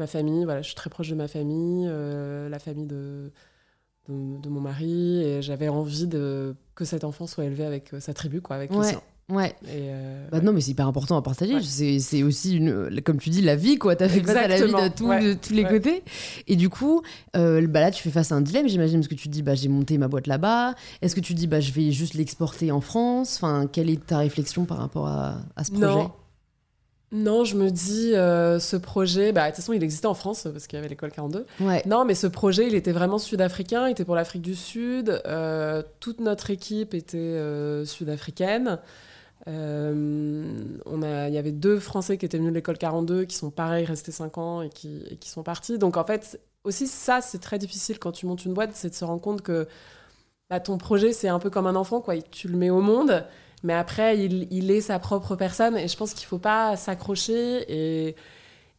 ma famille voilà je suis très proche de ma famille euh, la famille de de, de mon mari et j'avais envie de que cet enfant soit élevé avec euh, sa tribu quoi avec les Ouais. siens Ouais. et euh, Bah non, mais c'est hyper important à partager. Ouais. C'est aussi, une, comme tu dis, la vie, quoi. T'as fait face à la vie de, Exactement. tout- Ouais. de tous les côtés. Et du coup, euh, bah là, tu fais face à un dilemme, j'imagine, parce que tu te dis, bah, j'ai monté ma boîte là-bas. Est-ce que tu te dis, bah, je vais juste l'exporter en France? Enfin, quelle est ta réflexion par rapport à, à ce projet? Non. Non, je me dis, euh, ce projet, bah, de toute façon, il existait en France parce qu'il y avait l'école 42. Ouais. Non, mais ce projet, il était vraiment sud-africain, il était pour l'Afrique du Sud. Euh, toute notre équipe était euh, sud-africaine. On a, il y avait deux Français qui étaient venus de l'école 42, qui sont pareils, restés 5 ans et qui, et qui sont partis. Donc en fait, aussi ça, c'est très difficile quand tu montes une boîte, c'est de se rendre compte que bah, ton projet, c'est un peu comme un enfant, quoi. Tu le mets au monde, mais après, il, il est sa propre personne. Et je pense qu'il faut pas s'accrocher. Et,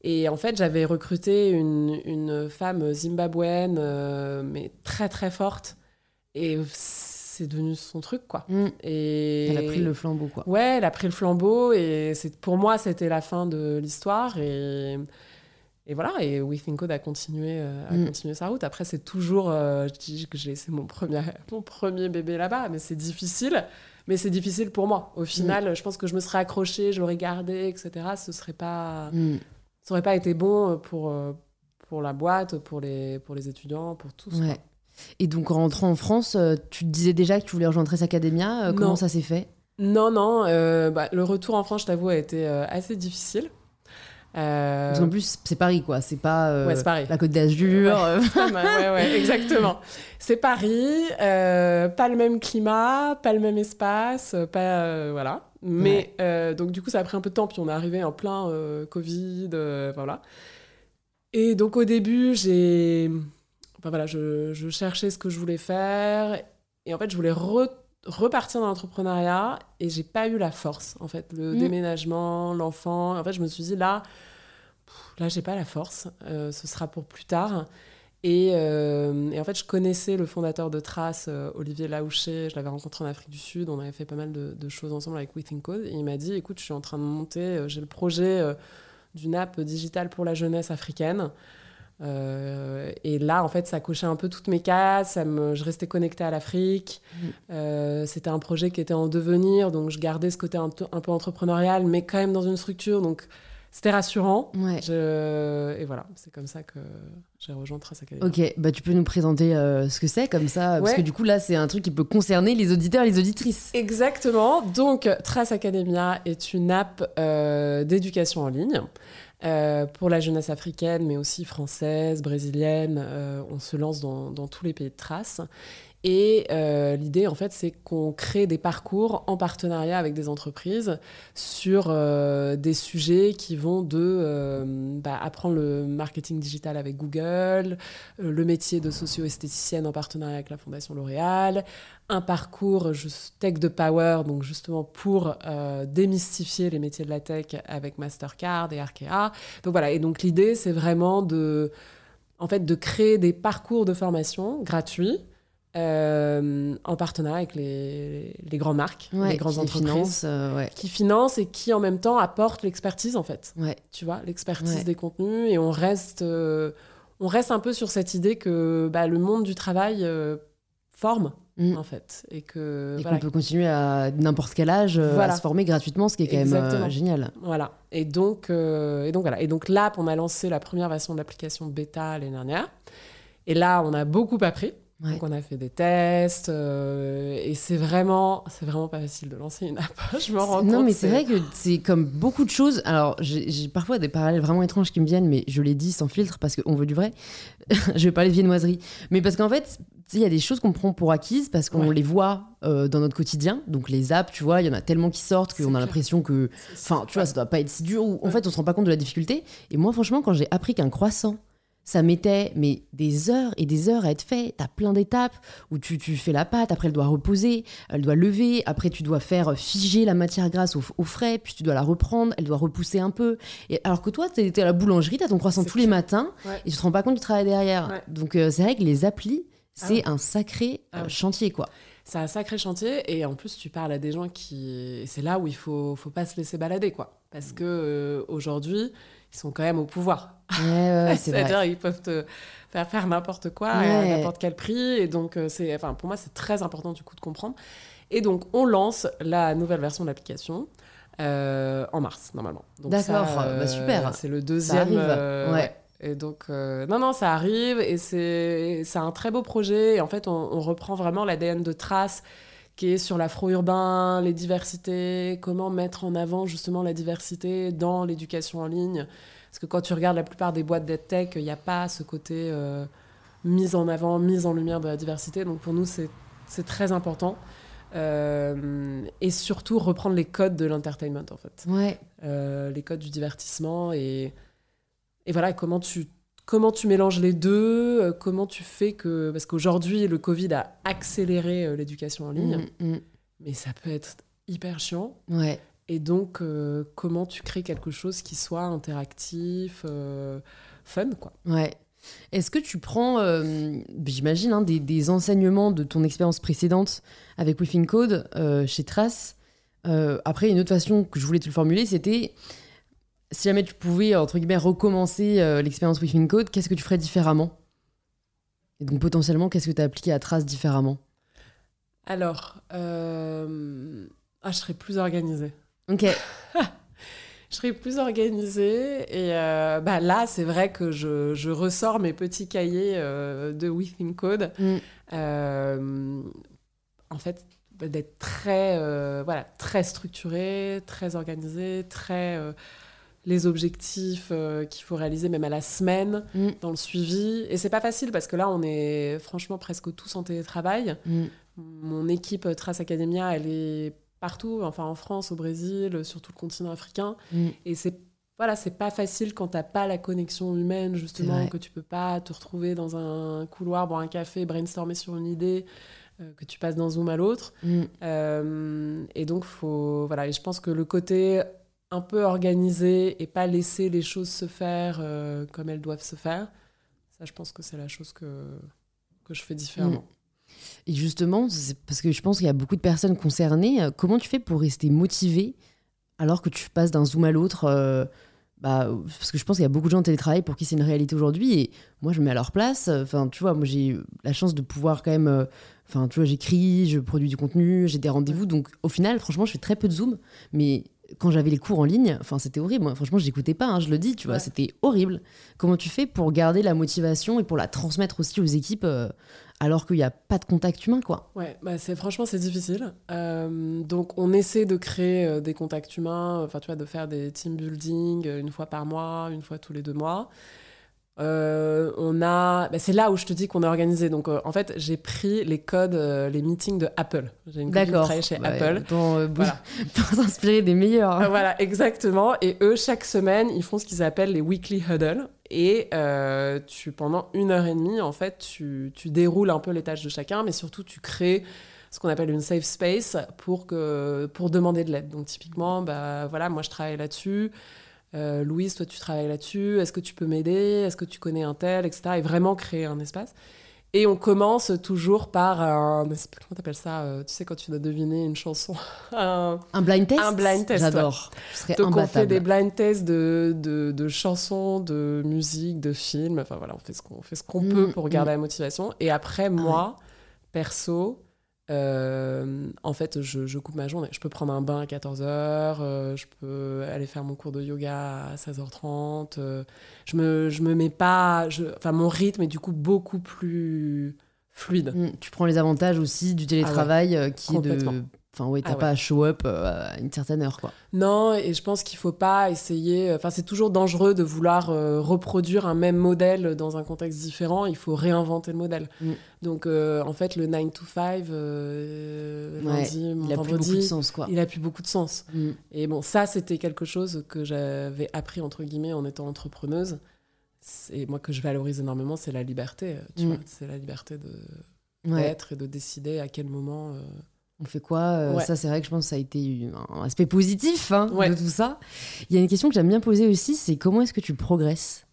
et en fait, j'avais recruté une, une femme zimbabwéenne, euh, mais très très forte. Et c'est devenu son truc, quoi. Mm. Et Elle a pris le flambeau, quoi. Ouais, elle a pris le flambeau et c'est pour moi c'était la fin de l'histoire et et voilà et We Think Code a continué euh, a Mm. continué sa route. Après c'est toujours euh, je dis que j'ai c'est mon premier mon premier bébé là-bas mais c'est difficile mais c'est difficile pour moi. Au final, je pense que je me serais accrochée, j'aurais gardé etc. Ce serait pas Mm. ça aurait pas été bon pour euh, pour la boîte, pour les pour les étudiants, pour tous. Ouais. Et donc, en rentrant en France, euh, tu te disais déjà que tu voulais rejoindre Trace Academia. euh, comment Non. ça s'est fait? Non non, euh, bah, le retour en France, je t'avoue, a été euh, assez difficile. Euh, Parce qu'en plus, c'est Paris, quoi. C'est pas euh, Ouais, c'est Paris. la Côte d'Azur. Ouais. ouais, exactement. C'est Paris, euh, pas le même climat, pas le même espace, euh, pas voilà. Mais donc du coup, ça a pris un peu de temps, puis on est arrivé en plein Covid, voilà. Et donc au début, j'ai, enfin voilà, je, je cherchais ce que je voulais faire, et en fait, je voulais re- repartir dans l'entrepreneuriat, et j'ai pas eu la force, en fait, le Mm. déménagement, l'enfant. En fait, je me suis dit là, là, j'ai pas la force. euh, ce sera pour plus tard. Et, euh, et en fait, je connaissais le fondateur de Trace, euh, Olivier Laouché. Je l'avais rencontré en Afrique du Sud. On avait fait pas mal de, de choses ensemble avec We Think Code. Et il m'a dit Écoute, je suis en train de monter, j'ai le projet d'une app digitale pour la jeunesse africaine. Euh, et là, en fait, ça cochait un peu toutes mes cases. Ça me, je restais connectée à l'Afrique. Mm. Euh, C'était un projet qui était en devenir. Donc, je gardais ce côté un, peu- un peu entrepreneurial, mais quand même dans une structure. Donc, c'était rassurant. Ouais. Je- Et voilà, c'est comme ça que j'ai rejoint Trace Academy. Ok, bah tu peux nous présenter euh, ce que c'est comme ça, parce que du coup là c'est un truc qui peut concerner les auditeurs et les auditrices. Exactement. Donc, Trace Academia est une app euh, d'éducation en ligne euh, pour la jeunesse africaine, mais aussi française, brésilienne. Euh, on se lance dans, dans tous les pays de Trace. Et euh, l'idée, en fait, c'est qu'on crée des parcours en partenariat avec des entreprises sur euh, des sujets qui vont de euh, bah, apprendre le marketing digital avec Google, le métier de socio-esthéticienne en partenariat avec la Fondation L'Oréal, un parcours tech de power, donc justement pour démystifier les métiers de la tech avec Mastercard et Arkea. Donc voilà, et donc l'idée, c'est vraiment de, en fait, de créer des parcours de formation gratuits euh, en partenariat avec les, les grandes marques, Ouais, les grandes qui entreprises. euh, ouais. Qui financent et qui en même temps apportent l'expertise en fait Ouais. tu vois, l'expertise des contenus et on reste, euh, on reste un peu sur cette idée que bah, le monde du travail forme Mm. en fait et que Et voilà, qu'on peut continuer à n'importe quel âge Voilà. à se former gratuitement, ce qui est quand même génial. voilà. Et donc, et donc voilà. Et donc l'app, on a lancé la première version de l'application bêta l'année dernière. Et là, on a beaucoup appris. Ouais. Donc on a fait des tests euh, et c'est vraiment, c'est vraiment pas facile de lancer une app. Je me rends compte. Non, mais c'est vrai que c'est comme beaucoup de choses. Alors, j'ai parfois des parallèles vraiment étranges qui me viennent, mais je les dis sans filtre parce qu'on veut du vrai. je vais parler de viennoiserie. Mais parce qu'en fait, il y a des choses qu'on prend pour acquises parce qu'on Ouais. les voit euh, dans notre quotidien. Donc, les apps, tu vois, il y en a tellement qui sortent qu'on a l'impression que. Enfin, tu vois, ça doit pas être si dur. Ou en fait, on se rend pas compte de la difficulté. Et moi, franchement, quand j'ai appris qu'un croissant, ça mettait mais des heures et des heures à être fait. T'as plein d'étapes où tu, tu fais la pâte, après elle doit reposer, elle doit lever, après tu dois faire figer la matière grasse au, au frais, puis tu dois la reprendre, elle doit repousser un peu. Et alors que toi, t'es es à la boulangerie, t'as ton croissant tous les matins Ouais. et tu te rends pas compte du travail derrière. Ouais. Donc euh, c'est vrai que les applis, Ah c'est ouais. un sacré Ah euh, ouais. chantier quoi. C'est un sacré chantier et en plus tu parles à des gens qui c'est là où il faut faut pas se laisser balader quoi parce que euh, aujourd'hui ils sont quand même au pouvoir. Ouais, ouais. C'est-à-dire ils peuvent te faire faire n'importe quoi Ouais. à n'importe quel prix et donc euh, c'est enfin pour moi c'est très important du coup de comprendre. Et donc on lance la nouvelle version de l'application euh, en mars normalement. D'accord, bah, super. C'est le deuxième. arrive, euh, ouais. Et donc, euh, non, non, ça arrive et c'est c'est un très beau projet. Et en fait, on, on reprend vraiment l'ADN de Trace qui est sur l'afro-urbain, les diversités, comment mettre en avant justement la diversité dans l'éducation en ligne. Parce que quand tu regardes la plupart des boîtes d'EdTech, il n'y a pas ce côté euh, mise en avant, mise en lumière de la diversité. Donc pour nous, c'est très important. Euh, et surtout reprendre les codes de l'entertainment en fait. Ouais. Euh, les codes du divertissement et, et voilà comment tu comment tu mélanges les deux, euh, comment tu fais que parce qu'aujourd'hui le Covid a accéléré l'éducation en ligne, mm, mm. mais ça peut être hyper chiant. Ouais. Et donc comment tu crées quelque chose qui soit interactif, fun quoi. Ouais. Est-ce que tu prends, euh, j'imagine, hein, des, enseignements de ton expérience précédente avec Within Code euh, chez Trace euh, Après, une autre façon que je voulais te le formuler, c'était si jamais tu pouvais, entre guillemets, recommencer l'expérience Within Code, qu'est-ce que tu ferais différemment? Et donc, potentiellement, qu'est-ce que tu as appliqué à Trace différemment? Alors, ah, je serais plus organisée. Ok. je serais plus organisée. Et euh, bah là, c'est vrai que je, je, ressors mes petits cahiers euh, de Within Code. Mm. Euh, en fait, bah, d'être très, voilà, très structuré, très organisé, très les objectifs qu'il faut réaliser même à la semaine mm. dans le suivi. Et c'est pas facile parce que là, on est franchement presque tous en télétravail. Mm. Mon équipe Trace Academia, elle est partout, enfin en France, au Brésil, sur tout le continent africain. Mm. Et c'est voilà, c'est pas facile quand t'as pas la connexion humaine, justement, que tu peux pas te retrouver dans un couloir, boire un café, brainstormer sur une idée, euh, que tu passes d'un zoom à l'autre. Mm. Euh, et donc, faut, voilà, et je pense que le côté un peu organisé et pas laisser les choses se faire euh, comme elles doivent se faire, ça, je pense que c'est la chose que, que je fais différemment. Mm. Et justement, parce que je pense qu'il y a beaucoup de personnes concernées. Euh, comment tu fais pour rester motivé alors que tu passes d'un zoom à l'autre euh, bah, parce que je pense qu'il y a beaucoup de gens en télétravail pour qui c'est une réalité aujourd'hui et moi je me mets à leur place enfin tu vois moi j'ai la chance de pouvoir quand même enfin tu vois j'écris je produis du contenu j'ai des rendez-vous donc au final franchement je fais très peu de zoom mais quand j'avais les cours en ligne enfin c'était horrible moi franchement j'écoutais pas hein, je le dis tu vois c'était horrible comment tu fais pour garder la motivation et pour la transmettre aussi aux équipes alors qu'il n'y a pas de contact humain, quoi? Ouais, bah c'est franchement c'est difficile. Euh, donc on essaie de créer euh, des contacts humains, enfin tu vois, de faire des team building euh, une fois par mois, une fois tous les deux mois. On a, bah, c'est là où je te dis qu'on est organisé. Donc en fait, j'ai pris les codes, les meetings de Apple. J'ai une copine qui chez Apple. Pour, voilà. s'inspirer des meilleurs. voilà, exactement. Et eux, chaque semaine, ils font ce qu'ils appellent les weekly huddle. Et euh, tu, pendant une heure et demie, en fait, tu, tu, déroules un peu les tâches de chacun, mais surtout tu crées ce qu'on appelle une safe space pour, que, pour demander de l'aide. Donc typiquement, bah, voilà, moi je travaille là-dessus. Euh, Louise, toi tu travailles là-dessus. Est-ce que tu peux m'aider? Est-ce que tu connais un tel, etc. Et vraiment créer un espace. Et on commence toujours par un. Comment t'appelles ça euh, Tu sais, quand tu dois deviner une chanson? un, blind test? Un blind test. J'adore. Donc, on fait des blind tests de, de, de, chansons, de musique, de films. Enfin, voilà, on fait ce qu'on, fait ce qu'on mm, peut pour garder mm. la motivation. Et après, moi, perso, euh, en fait, je, coupe ma journée. Je peux prendre un bain à 14h, euh, je peux aller faire mon cours de yoga à 16h30. Euh, je, me, je me mets pas. enfin, mon rythme est du coup beaucoup plus fluide. Mm, tu prends les avantages aussi du télétravail ah qui est de Enfin, oui, t'as ah pas à show up euh, à une certaine heure, quoi. Non, et je pense qu'il faut pas essayer. Enfin, c'est toujours dangereux de vouloir euh, reproduire un même modèle dans un contexte différent. Il faut réinventer le modèle. Mm. Donc, euh, en fait, le 9 to 5, lundi, il a plus beaucoup de sens, quoi. Il a plus beaucoup de sens. Mm. Et bon, ça, c'était quelque chose que j'avais appris, entre guillemets, en étant entrepreneuse. Et moi, que je valorise énormément, c'est la liberté. Tu mm. vois, c'est la liberté d'être et de décider à quel moment on fait quoi euh, Ça, c'est vrai que je pense que ça a été un aspect positif hein, de tout ça. Il y a une question que j'aime bien poser aussi, c'est comment est-ce que tu progresses?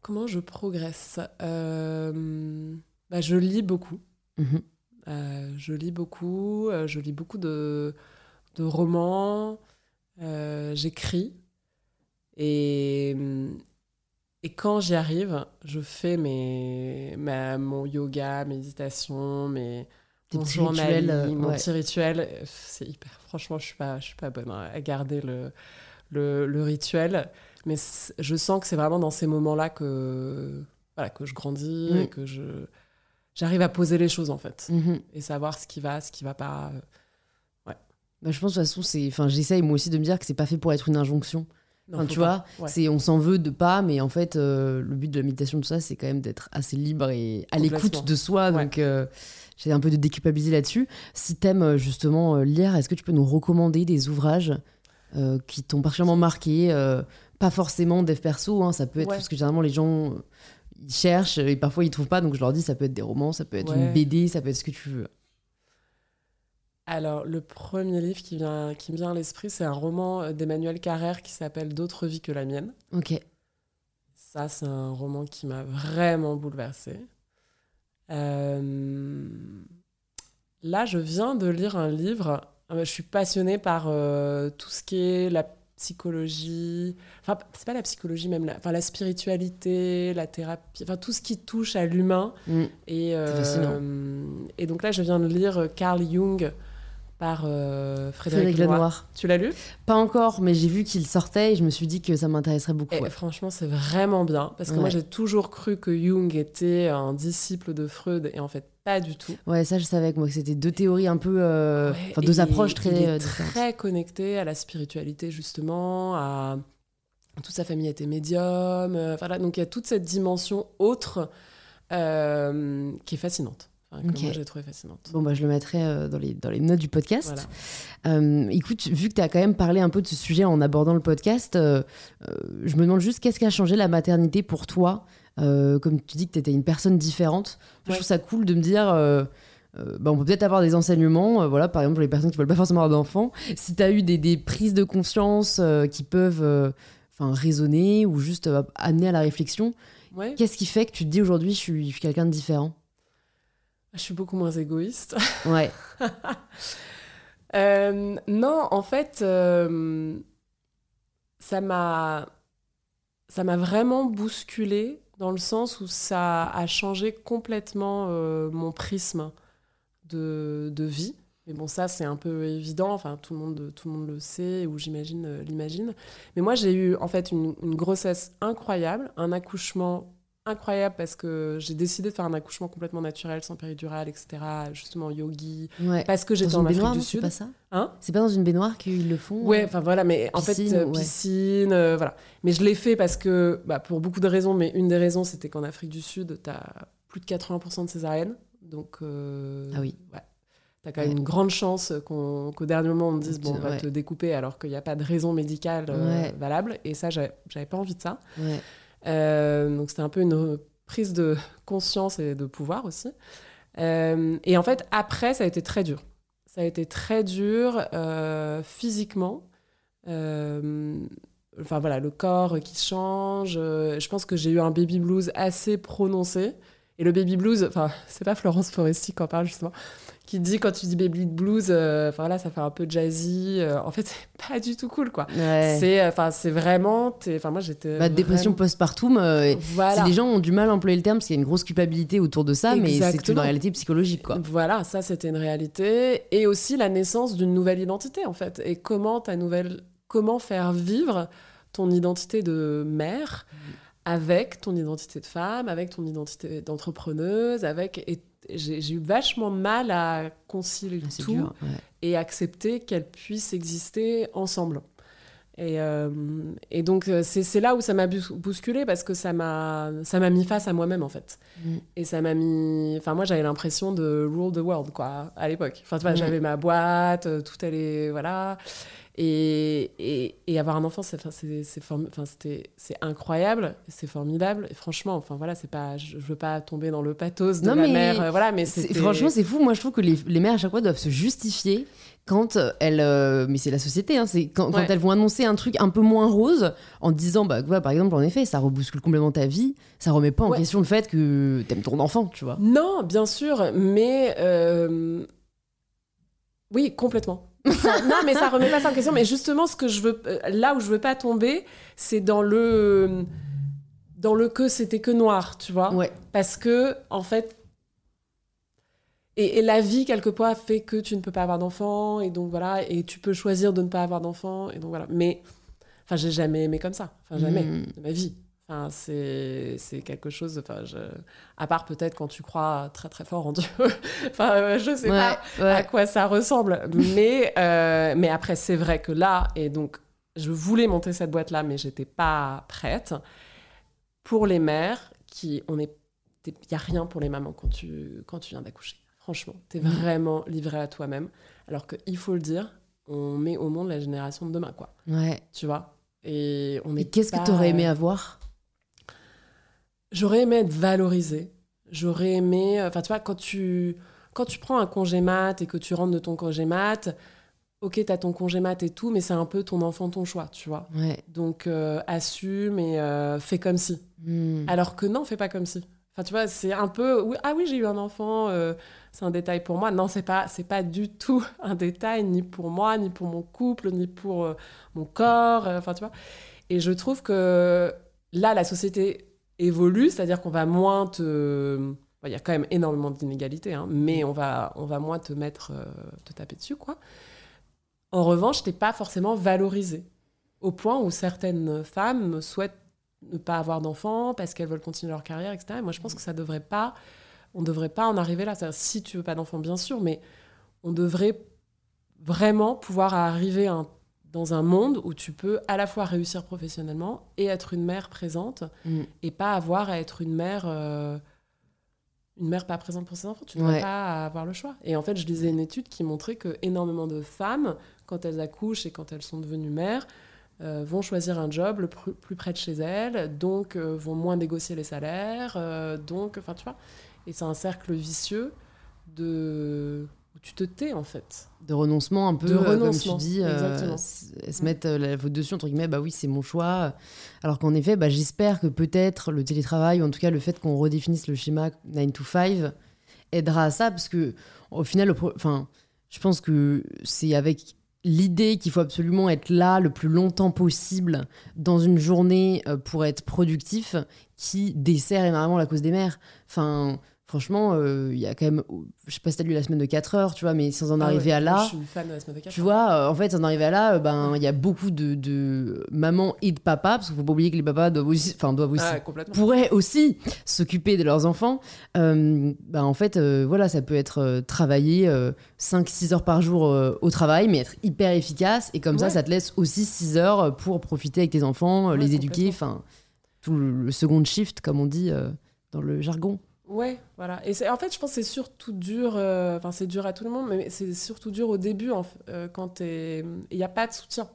Comment je progresse? Euh, bah, Je lis beaucoup. Mhm. Euh, je lis beaucoup. je lis beaucoup de, de romans. J'écris. Et, et quand j'y arrive, je fais mes, mon yoga, méditation, mes mon journal, euh, mon petit rituel, c'est hyper. Franchement, je suis pas, je suis pas bonne à garder le, le, rituel, mais je sens que c'est vraiment dans ces moments-là que voilà que je grandis et que je j'arrive à poser les choses en fait Mhm. et savoir ce qui va, ce qui va pas. euh. Bah, je pense de toute façon, c'est. Enfin, j'essaye moi aussi de me dire que c'est pas fait pour être une injonction. Non, Enfin, tu pas. vois, Ouais. c'est on s'en veut de pas, mais en fait, euh, le but de la méditation, tout ça, c'est quand même d'être assez libre et à l'écoute de soi. Ouais. Donc, euh, j'ai un peu de déculpabiliser là-dessus. Si t'aimes euh, justement euh, lire, est-ce que tu peux nous recommander des ouvrages euh, qui t'ont particulièrement marqué euh, Pas forcément dev perso, hein, ça peut être Ouais. parce que généralement les gens ils cherchent et parfois ils trouvent pas, donc je leur dis ça peut être des romans, ça peut être Ouais. une BD, ça peut être ce que tu veux. Alors, le premier livre qui, vient, qui me vient à l'esprit, c'est un roman d'Emmanuel Carrère qui s'appelle D'autres vies que la mienne. Ok. Ça, c'est un roman qui m'a vraiment bouleversée. Euh, Là, je viens de lire un livre. Euh, Je suis passionnée par euh, tout ce qui est la psychologie. Enfin, c'est pas la psychologie même, la, enfin, la spiritualité, la thérapie, enfin tout ce qui touche à l'humain. Mm. Et, euh, donc là, je viens de lire Carl Jung par euh, Frédéric, Frédéric Lenoir. Lenoir. Tu l'as lu? Pas encore, mais j'ai vu qu'il sortait et je me suis dit que ça m'intéresserait beaucoup. Et ouais. franchement, c'est vraiment bien. Parce que moi, j'ai toujours cru que Jung était un disciple de Freud, et en fait, pas du tout. Ouais, ça je savais que moi c'était deux théories un peu, euh, Ouais, enfin deux approches très il est euh, très connecté à la spiritualité, justement, à... Toute sa famille était médium. euh, voilà, donc il y a toute cette dimension autre euh, qui est fascinante. Enfin, que moi, j'ai trouvé fascinante. Bon bah je le mettrai euh, dans les dans les notes du podcast. Voilà. Euh, écoute, vu que tu as quand même parlé un peu de ce sujet en abordant le podcast, euh, je me demande juste qu'est-ce qui a changé la maternité pour toi Comme tu dis que tu étais une personne différente, je trouve ça cool de me dire. euh, bah, on peut peut-être avoir des enseignements, euh, voilà, par exemple pour les personnes qui veulent pas forcément avoir d'enfants. Si tu as eu des, des prises de conscience euh, qui peuvent enfin résonner ou juste amener à la réflexion, Ouais. qu'est-ce qui fait que tu te dis aujourd'hui je suis, je suis quelqu'un de différent? Je suis beaucoup moins égoïste. Ouais, Euh, non, en fait, euh, ça m'a ça m'a vraiment bousculé dans le sens où ça a changé complètement euh, mon prisme de, de vie. Mais bon, ça, c'est un peu évident. Enfin, tout le monde, tout le monde le sait ou j'imagine l'imagine. Mais moi, j'ai eu en fait une, une grossesse incroyable, un accouchement incroyable parce que j'ai décidé de faire un accouchement complètement naturel, sans péridurale, etc. Justement, yogi, ouais. parce que j'étais en Afrique du non, c'est Sud. pas ça Hein? C'est pas dans une baignoire qu'ils le font Ouais, enfin voilà, mais en Piscine, fait, euh, ouais. piscine, euh, voilà. Mais je l'ai fait parce que, bah, pour beaucoup de raisons, mais une des raisons, c'était qu'en Afrique du Sud, t'as plus de 80% de césariennes. Donc, euh, Ah oui. ouais. T'as quand même Ouais. une grande chance qu'au dernier moment, on te dise, bon, on va ouais. te découper alors qu'il n'y a pas de raison médicale euh, valable. Et ça, j'avais pas envie de ça. Euh, donc c'était un peu une prise de conscience et de pouvoir aussi. Euh, et en fait, après, ça a été très dur. Ça a été très dur euh, physiquement. Enfin voilà, le corps qui change. Je pense que j'ai eu un baby blues assez prononcé. Et le baby blues, enfin, c'est pas Florence Foresti qui en parle justement, qui dit quand tu dis baby blues, euh, enfin là, ça fait un peu jazzy. euh, en fait, c'est pas du tout cool, quoi. Ouais. C'est, enfin, c'est vraiment, enfin, moi j'étais. Bah, dépression postpartum, euh, Voilà. les gens ont du mal à employer le terme parce qu'il y a une grosse culpabilité autour de ça, mais c'est une réalité psychologique, quoi. Voilà, ça c'était une réalité. Et aussi la naissance d'une nouvelle identité en fait. Et comment ta nouvelle, comment faire vivre ton identité de mère avec ton identité de femme, avec ton identité d'entrepreneuse, avec. Et j'ai eu vachement mal à concilier Ah, tout dur. ouais. et accepter qu'elles puissent exister ensemble. Et, euh, et donc, euh, c'est là où ça m'a bous- bousculé parce que ça m'a ça m'a mis face à moi-même, en fait. Mm. Et ça m'a mis. Enfin, moi, j'avais l'impression de rule the world, quoi, à l'époque. Enfin, Mm. j'avais ma boîte, euh, tout allait. Voilà. Et, et, et avoir un enfant, c'est incroyable, c'est formidable. Et franchement, enfin, voilà, c'est pas. Je, je veux pas tomber dans le pathos de Non, la mais mère. euh, voilà, mais. Franchement, c'est fou. Moi, je trouve que les, les mères, à chaque fois, doivent se justifier quand euh, elles. euh, mais c'est la société, hein, c'est quand, quand Ouais. elles vont annoncer un truc un peu moins rose en disant, bah, par exemple, en effet, ça rebouscule complètement ta vie, ça remet pas en Ouais. question le fait que t'aimes ton enfant, tu vois. Non, bien sûr, mais euh, oui, complètement. Ça- non, mais ça remet pas ça en question. Mais justement, ce que je veux, euh, là où je veux pas tomber, c'est dans le dans le que c'était que noir, tu vois. Ouais. Parce que en fait, et, et la vie quelquefois fait que tu ne peux pas avoir d'enfant, et donc voilà, et tu peux choisir de ne pas avoir d'enfant, et donc voilà. Mais enfin, j'ai jamais aimé comme ça. Enfin, jamais Mm. de ma vie. Enfin, c'est quelque chose. Enfin, je... à part peut-être quand tu crois très très fort en Dieu. enfin, euh, je sais pas à quoi ça ressemble. Mais euh, mais après, c'est vrai que là et donc je voulais monter cette boîte là, mais j'étais pas prête. Pour les mères qui on est, il y a rien pour les mamans quand tu quand tu viens d'accoucher. Franchement, tu es mm. vraiment livré à toi-même. Alors qu'il faut le dire, on met au monde la génération de demain, quoi. Ouais. Tu vois? Et on est. Qu'est-ce que tu aurais aimé avoir? J'aurais aimé être valorisée. J'aurais aimé. Enfin, tu vois, quand tu, quand tu prends un congé mat et que tu rentres de ton congé mat, ok, t'as ton congé mat et tout, mais c'est un peu ton enfant, ton choix, tu vois. Ouais. Donc, euh, assume et euh, fais comme si. Hmm. Alors que non, fais pas comme si. Enfin, tu vois, c'est un peu. Ah oui, j'ai eu un enfant, euh, c'est un détail pour moi. Non, c'est pas, c'est pas du tout un détail, ni pour moi, ni pour mon couple, ni pour euh, mon corps. Euh, enfin, tu vois. Et je trouve que là, la société évolue, c'est-à-dire qu'on va moins te. Il y a quand même énormément d'inégalités, hein, mais on va, on va moins te mettre, te taper dessus, quoi. En revanche, t'es pas forcément valorisé. Au point où certaines femmes souhaitent ne pas avoir d'enfants parce qu'elles veulent continuer leur carrière, etc. Et moi, je pense que ça devrait pas, on devrait pas en arriver là. Si tu veux pas d'enfants, bien sûr, mais on devrait vraiment pouvoir arriver dans un monde où tu peux à la fois réussir professionnellement et être une mère présente mm. et pas avoir à être une mère. Euh, une mère pas présente pour ses enfants, tu ne ouais. pas avoir le choix. Et en fait, je lisais une étude qui montrait que énormément de femmes, quand elles accouchent et quand elles sont devenues mères, euh, vont choisir un job le plus près de chez elles, donc euh, vont moins négocier les salaires, donc, enfin, tu vois. Et c'est un cercle vicieux de tu te tais en fait. De renoncement un peu, de renoncement, comme tu dis, elles se mettent la faute dessus entre guillemets, bah oui c'est mon choix. Alors qu'en effet, bah, j'espère que peut-être le télétravail ou en tout cas le fait qu'on redéfinisse le schéma 9 to 5 aidera à ça parce que au final, enfin, je pense que c'est avec l'idée qu'il faut absolument être là le plus longtemps possible dans une journée euh, pour être productif qui dessert énormément la cause des mères. Enfin, franchement, euh, il y a quand même, je sais pas si t'as lu la semaine de 4 heures, tu vois, mais sans en ah arriver à là. Je suis fan de la semaine de 4 Tu vois, euh, en fait, sans en arriver à là, euh, ben, il y a beaucoup de, de mamans et de papas, parce qu'il faut pas oublier que les papas doivent aussi, enfin, doivent aussi, ah, pourraient aussi s'occuper de leurs enfants. ben, en fait, voilà, ça peut être travailler 5-6 heures par jour au travail, mais être hyper efficace, et comme ça, ça te laisse aussi 6 heures pour profiter avec tes enfants, les éduquer, enfin, tout le, le, second shift, comme on dit dans le jargon. Ouais, voilà. Et en fait, je pense que c'est surtout dur, euh, enfin, c'est dur à tout le monde, mais c'est surtout dur au début, en, euh, quand il n'y a pas de soutien.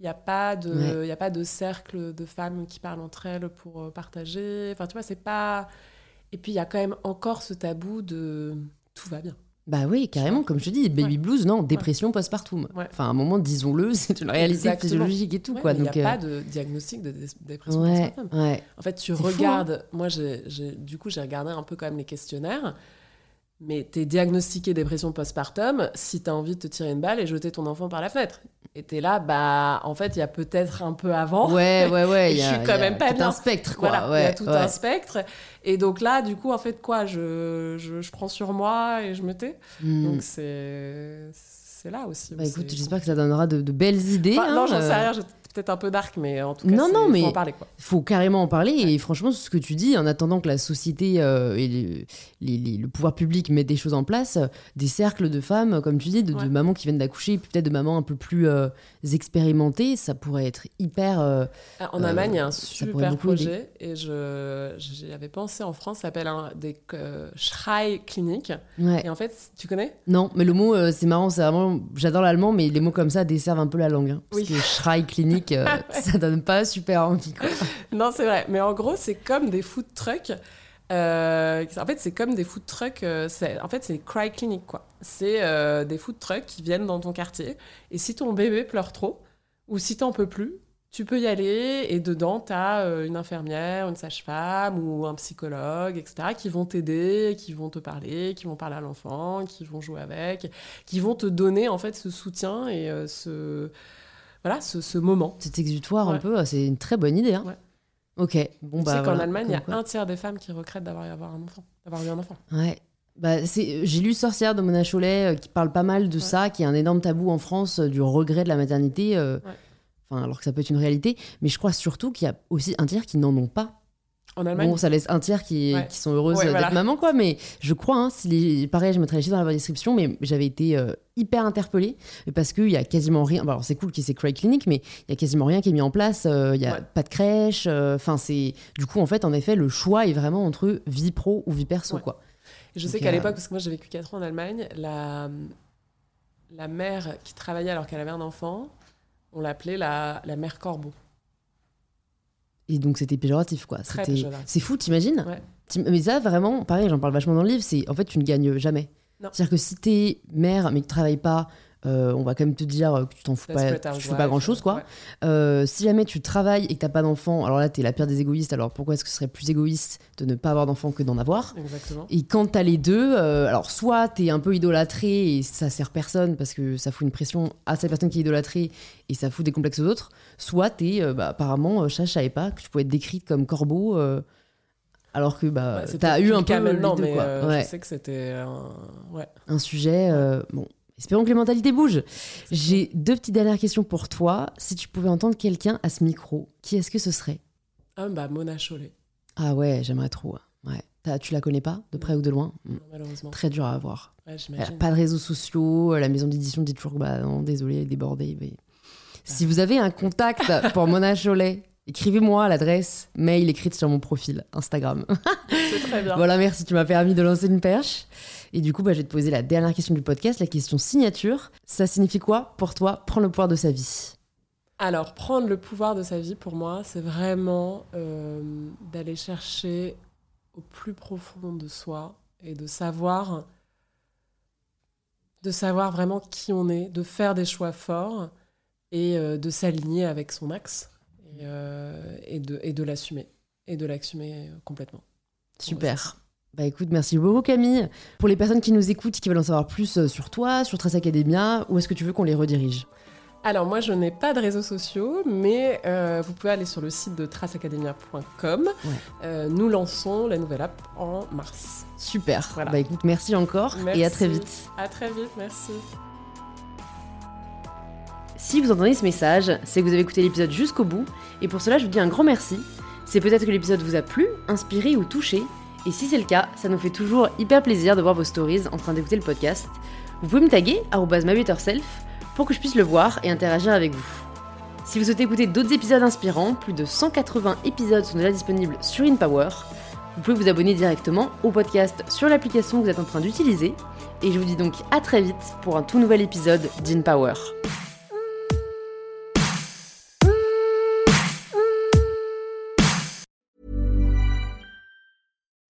Il n'y a, pas de, a pas de cercle de femmes qui parlent entre elles pour euh, partager. Enfin, tu vois, c'est pas. Et puis, il y a quand même encore ce tabou de tout va bien. Bah oui, carrément, comme je te dis, baby blues, non, dépression postpartum. Enfin, à un moment, disons-le, c'est une réalité physiologique et tout. quoi. Il n'y a pas de diagnostic de dépression postpartum. En fait, tu regardes, moi, j'ai, du coup, j'ai regardé un peu quand même les questionnaires, mais tu es diagnostiqué dépression postpartum si tu as envie de te tirer une balle et jeter ton enfant par la fenêtre. Et t'es là, bah, en fait, il y a peut-être un peu avant. Ouais, ouais, ouais. je suis quand même pas bien. un spectre, quoi. Voilà, il y a tout un spectre. Et donc là, du coup, en fait, quoi, je, je, je prends sur moi et je me tais. Hmm. Donc c'est c'est là aussi. Bah écoute, j'espère que ça donnera de, de belles idées. Enfin, hein, non, j'en sais rien peut-être un peu dark, mais en tout cas, non, non, mais faut en parler. Il faut carrément en parler. Et franchement, ce que tu dis, en attendant que la société euh, et le pouvoir public mettent des choses en place, des cercles de femmes, comme tu dis, de, mamans qui viennent d'accoucher, peut-être de mamans un peu plus euh, expérimentées, ça pourrait être hyper. Euh, ah, en Allemagne, il y a un super projet, et je j'y avais pensé en France, ça s'appelle des Schrei Clinic. Et en fait, tu connais? Non, mais le mot, c'est marrant, c'est vraiment. J'adore l'allemand, mais les mots comme ça desservent un peu la langue. Hein, parce que Schrei Euh, ça donne pas super envie. non, c'est vrai. Mais en gros, c'est comme des food trucks. Euh, en fait, c'est comme des food trucks. Euh, en fait, c'est cry clinic, quoi. C'est des food trucks qui viennent dans ton quartier. Et si ton bébé pleure trop, ou si t'en peux plus, tu peux y aller. Et dedans, t'as une infirmière, une sage-femme ou un psychologue, etc., qui vont t'aider, qui vont te parler, qui vont parler à l'enfant, qui vont jouer avec, qui vont te donner, en fait, ce soutien et ce voilà, ce, moment. Cet exutoire un peu, c'est une très bonne idée. Hein. Ok. Bon, tu bah, sais qu'en Allemagne, il y a un tiers des femmes qui regrettent d'avoir un enfant, d'avoir eu un enfant. Ouais. Bah, j'ai lu Sorcière de Mona Chollet euh, qui parle pas mal de ça, qui est un énorme tabou en France euh, du regret de la maternité. Euh. alors que ça peut être une réalité. Mais je crois surtout qu'il y a aussi un tiers qui n'en ont pas. En Allemagne Bon, ça laisse un tiers qui, Ouais. qui sont heureuses Ouais, d'être voilà. maman, quoi. Mais je crois, hein, si les... pareil, je mettrai les chiffres dans la description, mais j'avais été euh, hyper interpellée parce qu'il y a quasiment rien. bon, alors, c'est cool qu'il y ait Cray Clinic, mais il y a quasiment rien qui est mis en place. euh, Il y a Ouais. pas de crèche. euh, Enfin, c'est. Du coup, en fait, en effet, le choix est vraiment entre vie pro ou vie perso, quoi. Et je sais qu'à euh, l'époque, parce que moi j'ai vécu 4 ans en Allemagne, la, la mère qui travaillait alors qu'elle avait un enfant, on l'appelait la, la mère corbeau. Et donc, c'était péjoratif, quoi. C'est fou, t'imagines Ouais. Mais ça, vraiment, pareil, j'en parle vachement dans le livre, c'est en fait, tu ne gagnes jamais. C'est-à-dire que si t'es mère, mais que tu travailles pas, euh, on va quand même te dire que tu t'en fous pas, tu fais pas Housewives, grand-chose, quoi. ouais. Euh, si jamais tu travailles et que t'as pas d'enfant, alors là, t'es la pire des égoïstes. Alors pourquoi est-ce que ce serait plus égoïste de ne pas avoir d'enfant que d'en avoir? Exactement. Et quand t'as les deux, euh, alors soit t'es un peu idolâtré et ça sert personne parce que ça fout une pression à cette personne qui est idolâtrée et ça fout des complexes aux autres, soit t'es, bah, apparemment, je savais pas que tu pouvais être décrite comme corbeau. alors que bah, Bah, t'as eu un peu cas maintenant, les deux, mais quoi. Ouais je sais que c'était un... ouais. un sujet. bon, espérons que les mentalités bougent. J'ai deux petites dernières questions pour toi. Si tu pouvais entendre quelqu'un à ce micro, qui est-ce que ce serait? Ah bah Mona Chollet, Ah ouais, j'aimerais trop. Ouais. Tu la connais pas, de près ou de loin? Mm. non, malheureusement. Très dur à avoir. Ouais, Elle pas de réseaux sociaux. La maison d'édition dit toujours bah non, désolé, elle est débordée. mais- Si vous avez un contact pour Mona Cholet, écrivez-moi l'adresse mail écrite sur mon profil Instagram. C'est très bien. Voilà, merci, tu m'as permis de lancer une perche. Et du coup, bah, je vais te poser la dernière question du podcast, la question signature. Ça signifie quoi pour toi prendre le pouvoir de sa vie? Alors, prendre le pouvoir de sa vie, pour moi, c'est vraiment euh, d'aller chercher au plus profond de soi et de savoir, de savoir vraiment qui on est, de faire des choix forts et euh, de s'aligner avec son axe et, euh, et de, et de l'assumer. Et de l'assumer complètement. Super. Bah écoute, merci beaucoup Camille. Pour les personnes qui nous écoutent, qui veulent en savoir plus euh, sur toi, sur Trace Academia, où est-ce que tu veux qu'on les redirige? Alors moi je n'ai pas de réseaux sociaux, mais euh, vous pouvez aller sur le site de traceacademia.com. Ouais. Euh, nous lançons la nouvelle app en mars. Super. Voilà. Bah écoute, merci encore et à très vite. À très vite, merci. Si vous entendez ce message, c'est que vous avez écouté l'épisode jusqu'au bout, et pour cela je vous dis un grand merci. C'est peut-être que l'épisode vous a plu, inspiré ou touché, et si c'est le cas, ça nous fait toujours hyper plaisir de voir vos stories en train d'écouter le podcast. Vous pouvez me taguer, arobase mybetterself, pour que je puisse le voir et interagir avec vous. Si vous souhaitez écouter d'autres épisodes inspirants, plus de 180 épisodes sont déjà disponibles sur InPower. Vous pouvez vous abonner directement au podcast sur l'application que vous êtes en train d'utiliser, et je vous dis donc à très vite pour un tout nouvel épisode d'InPower.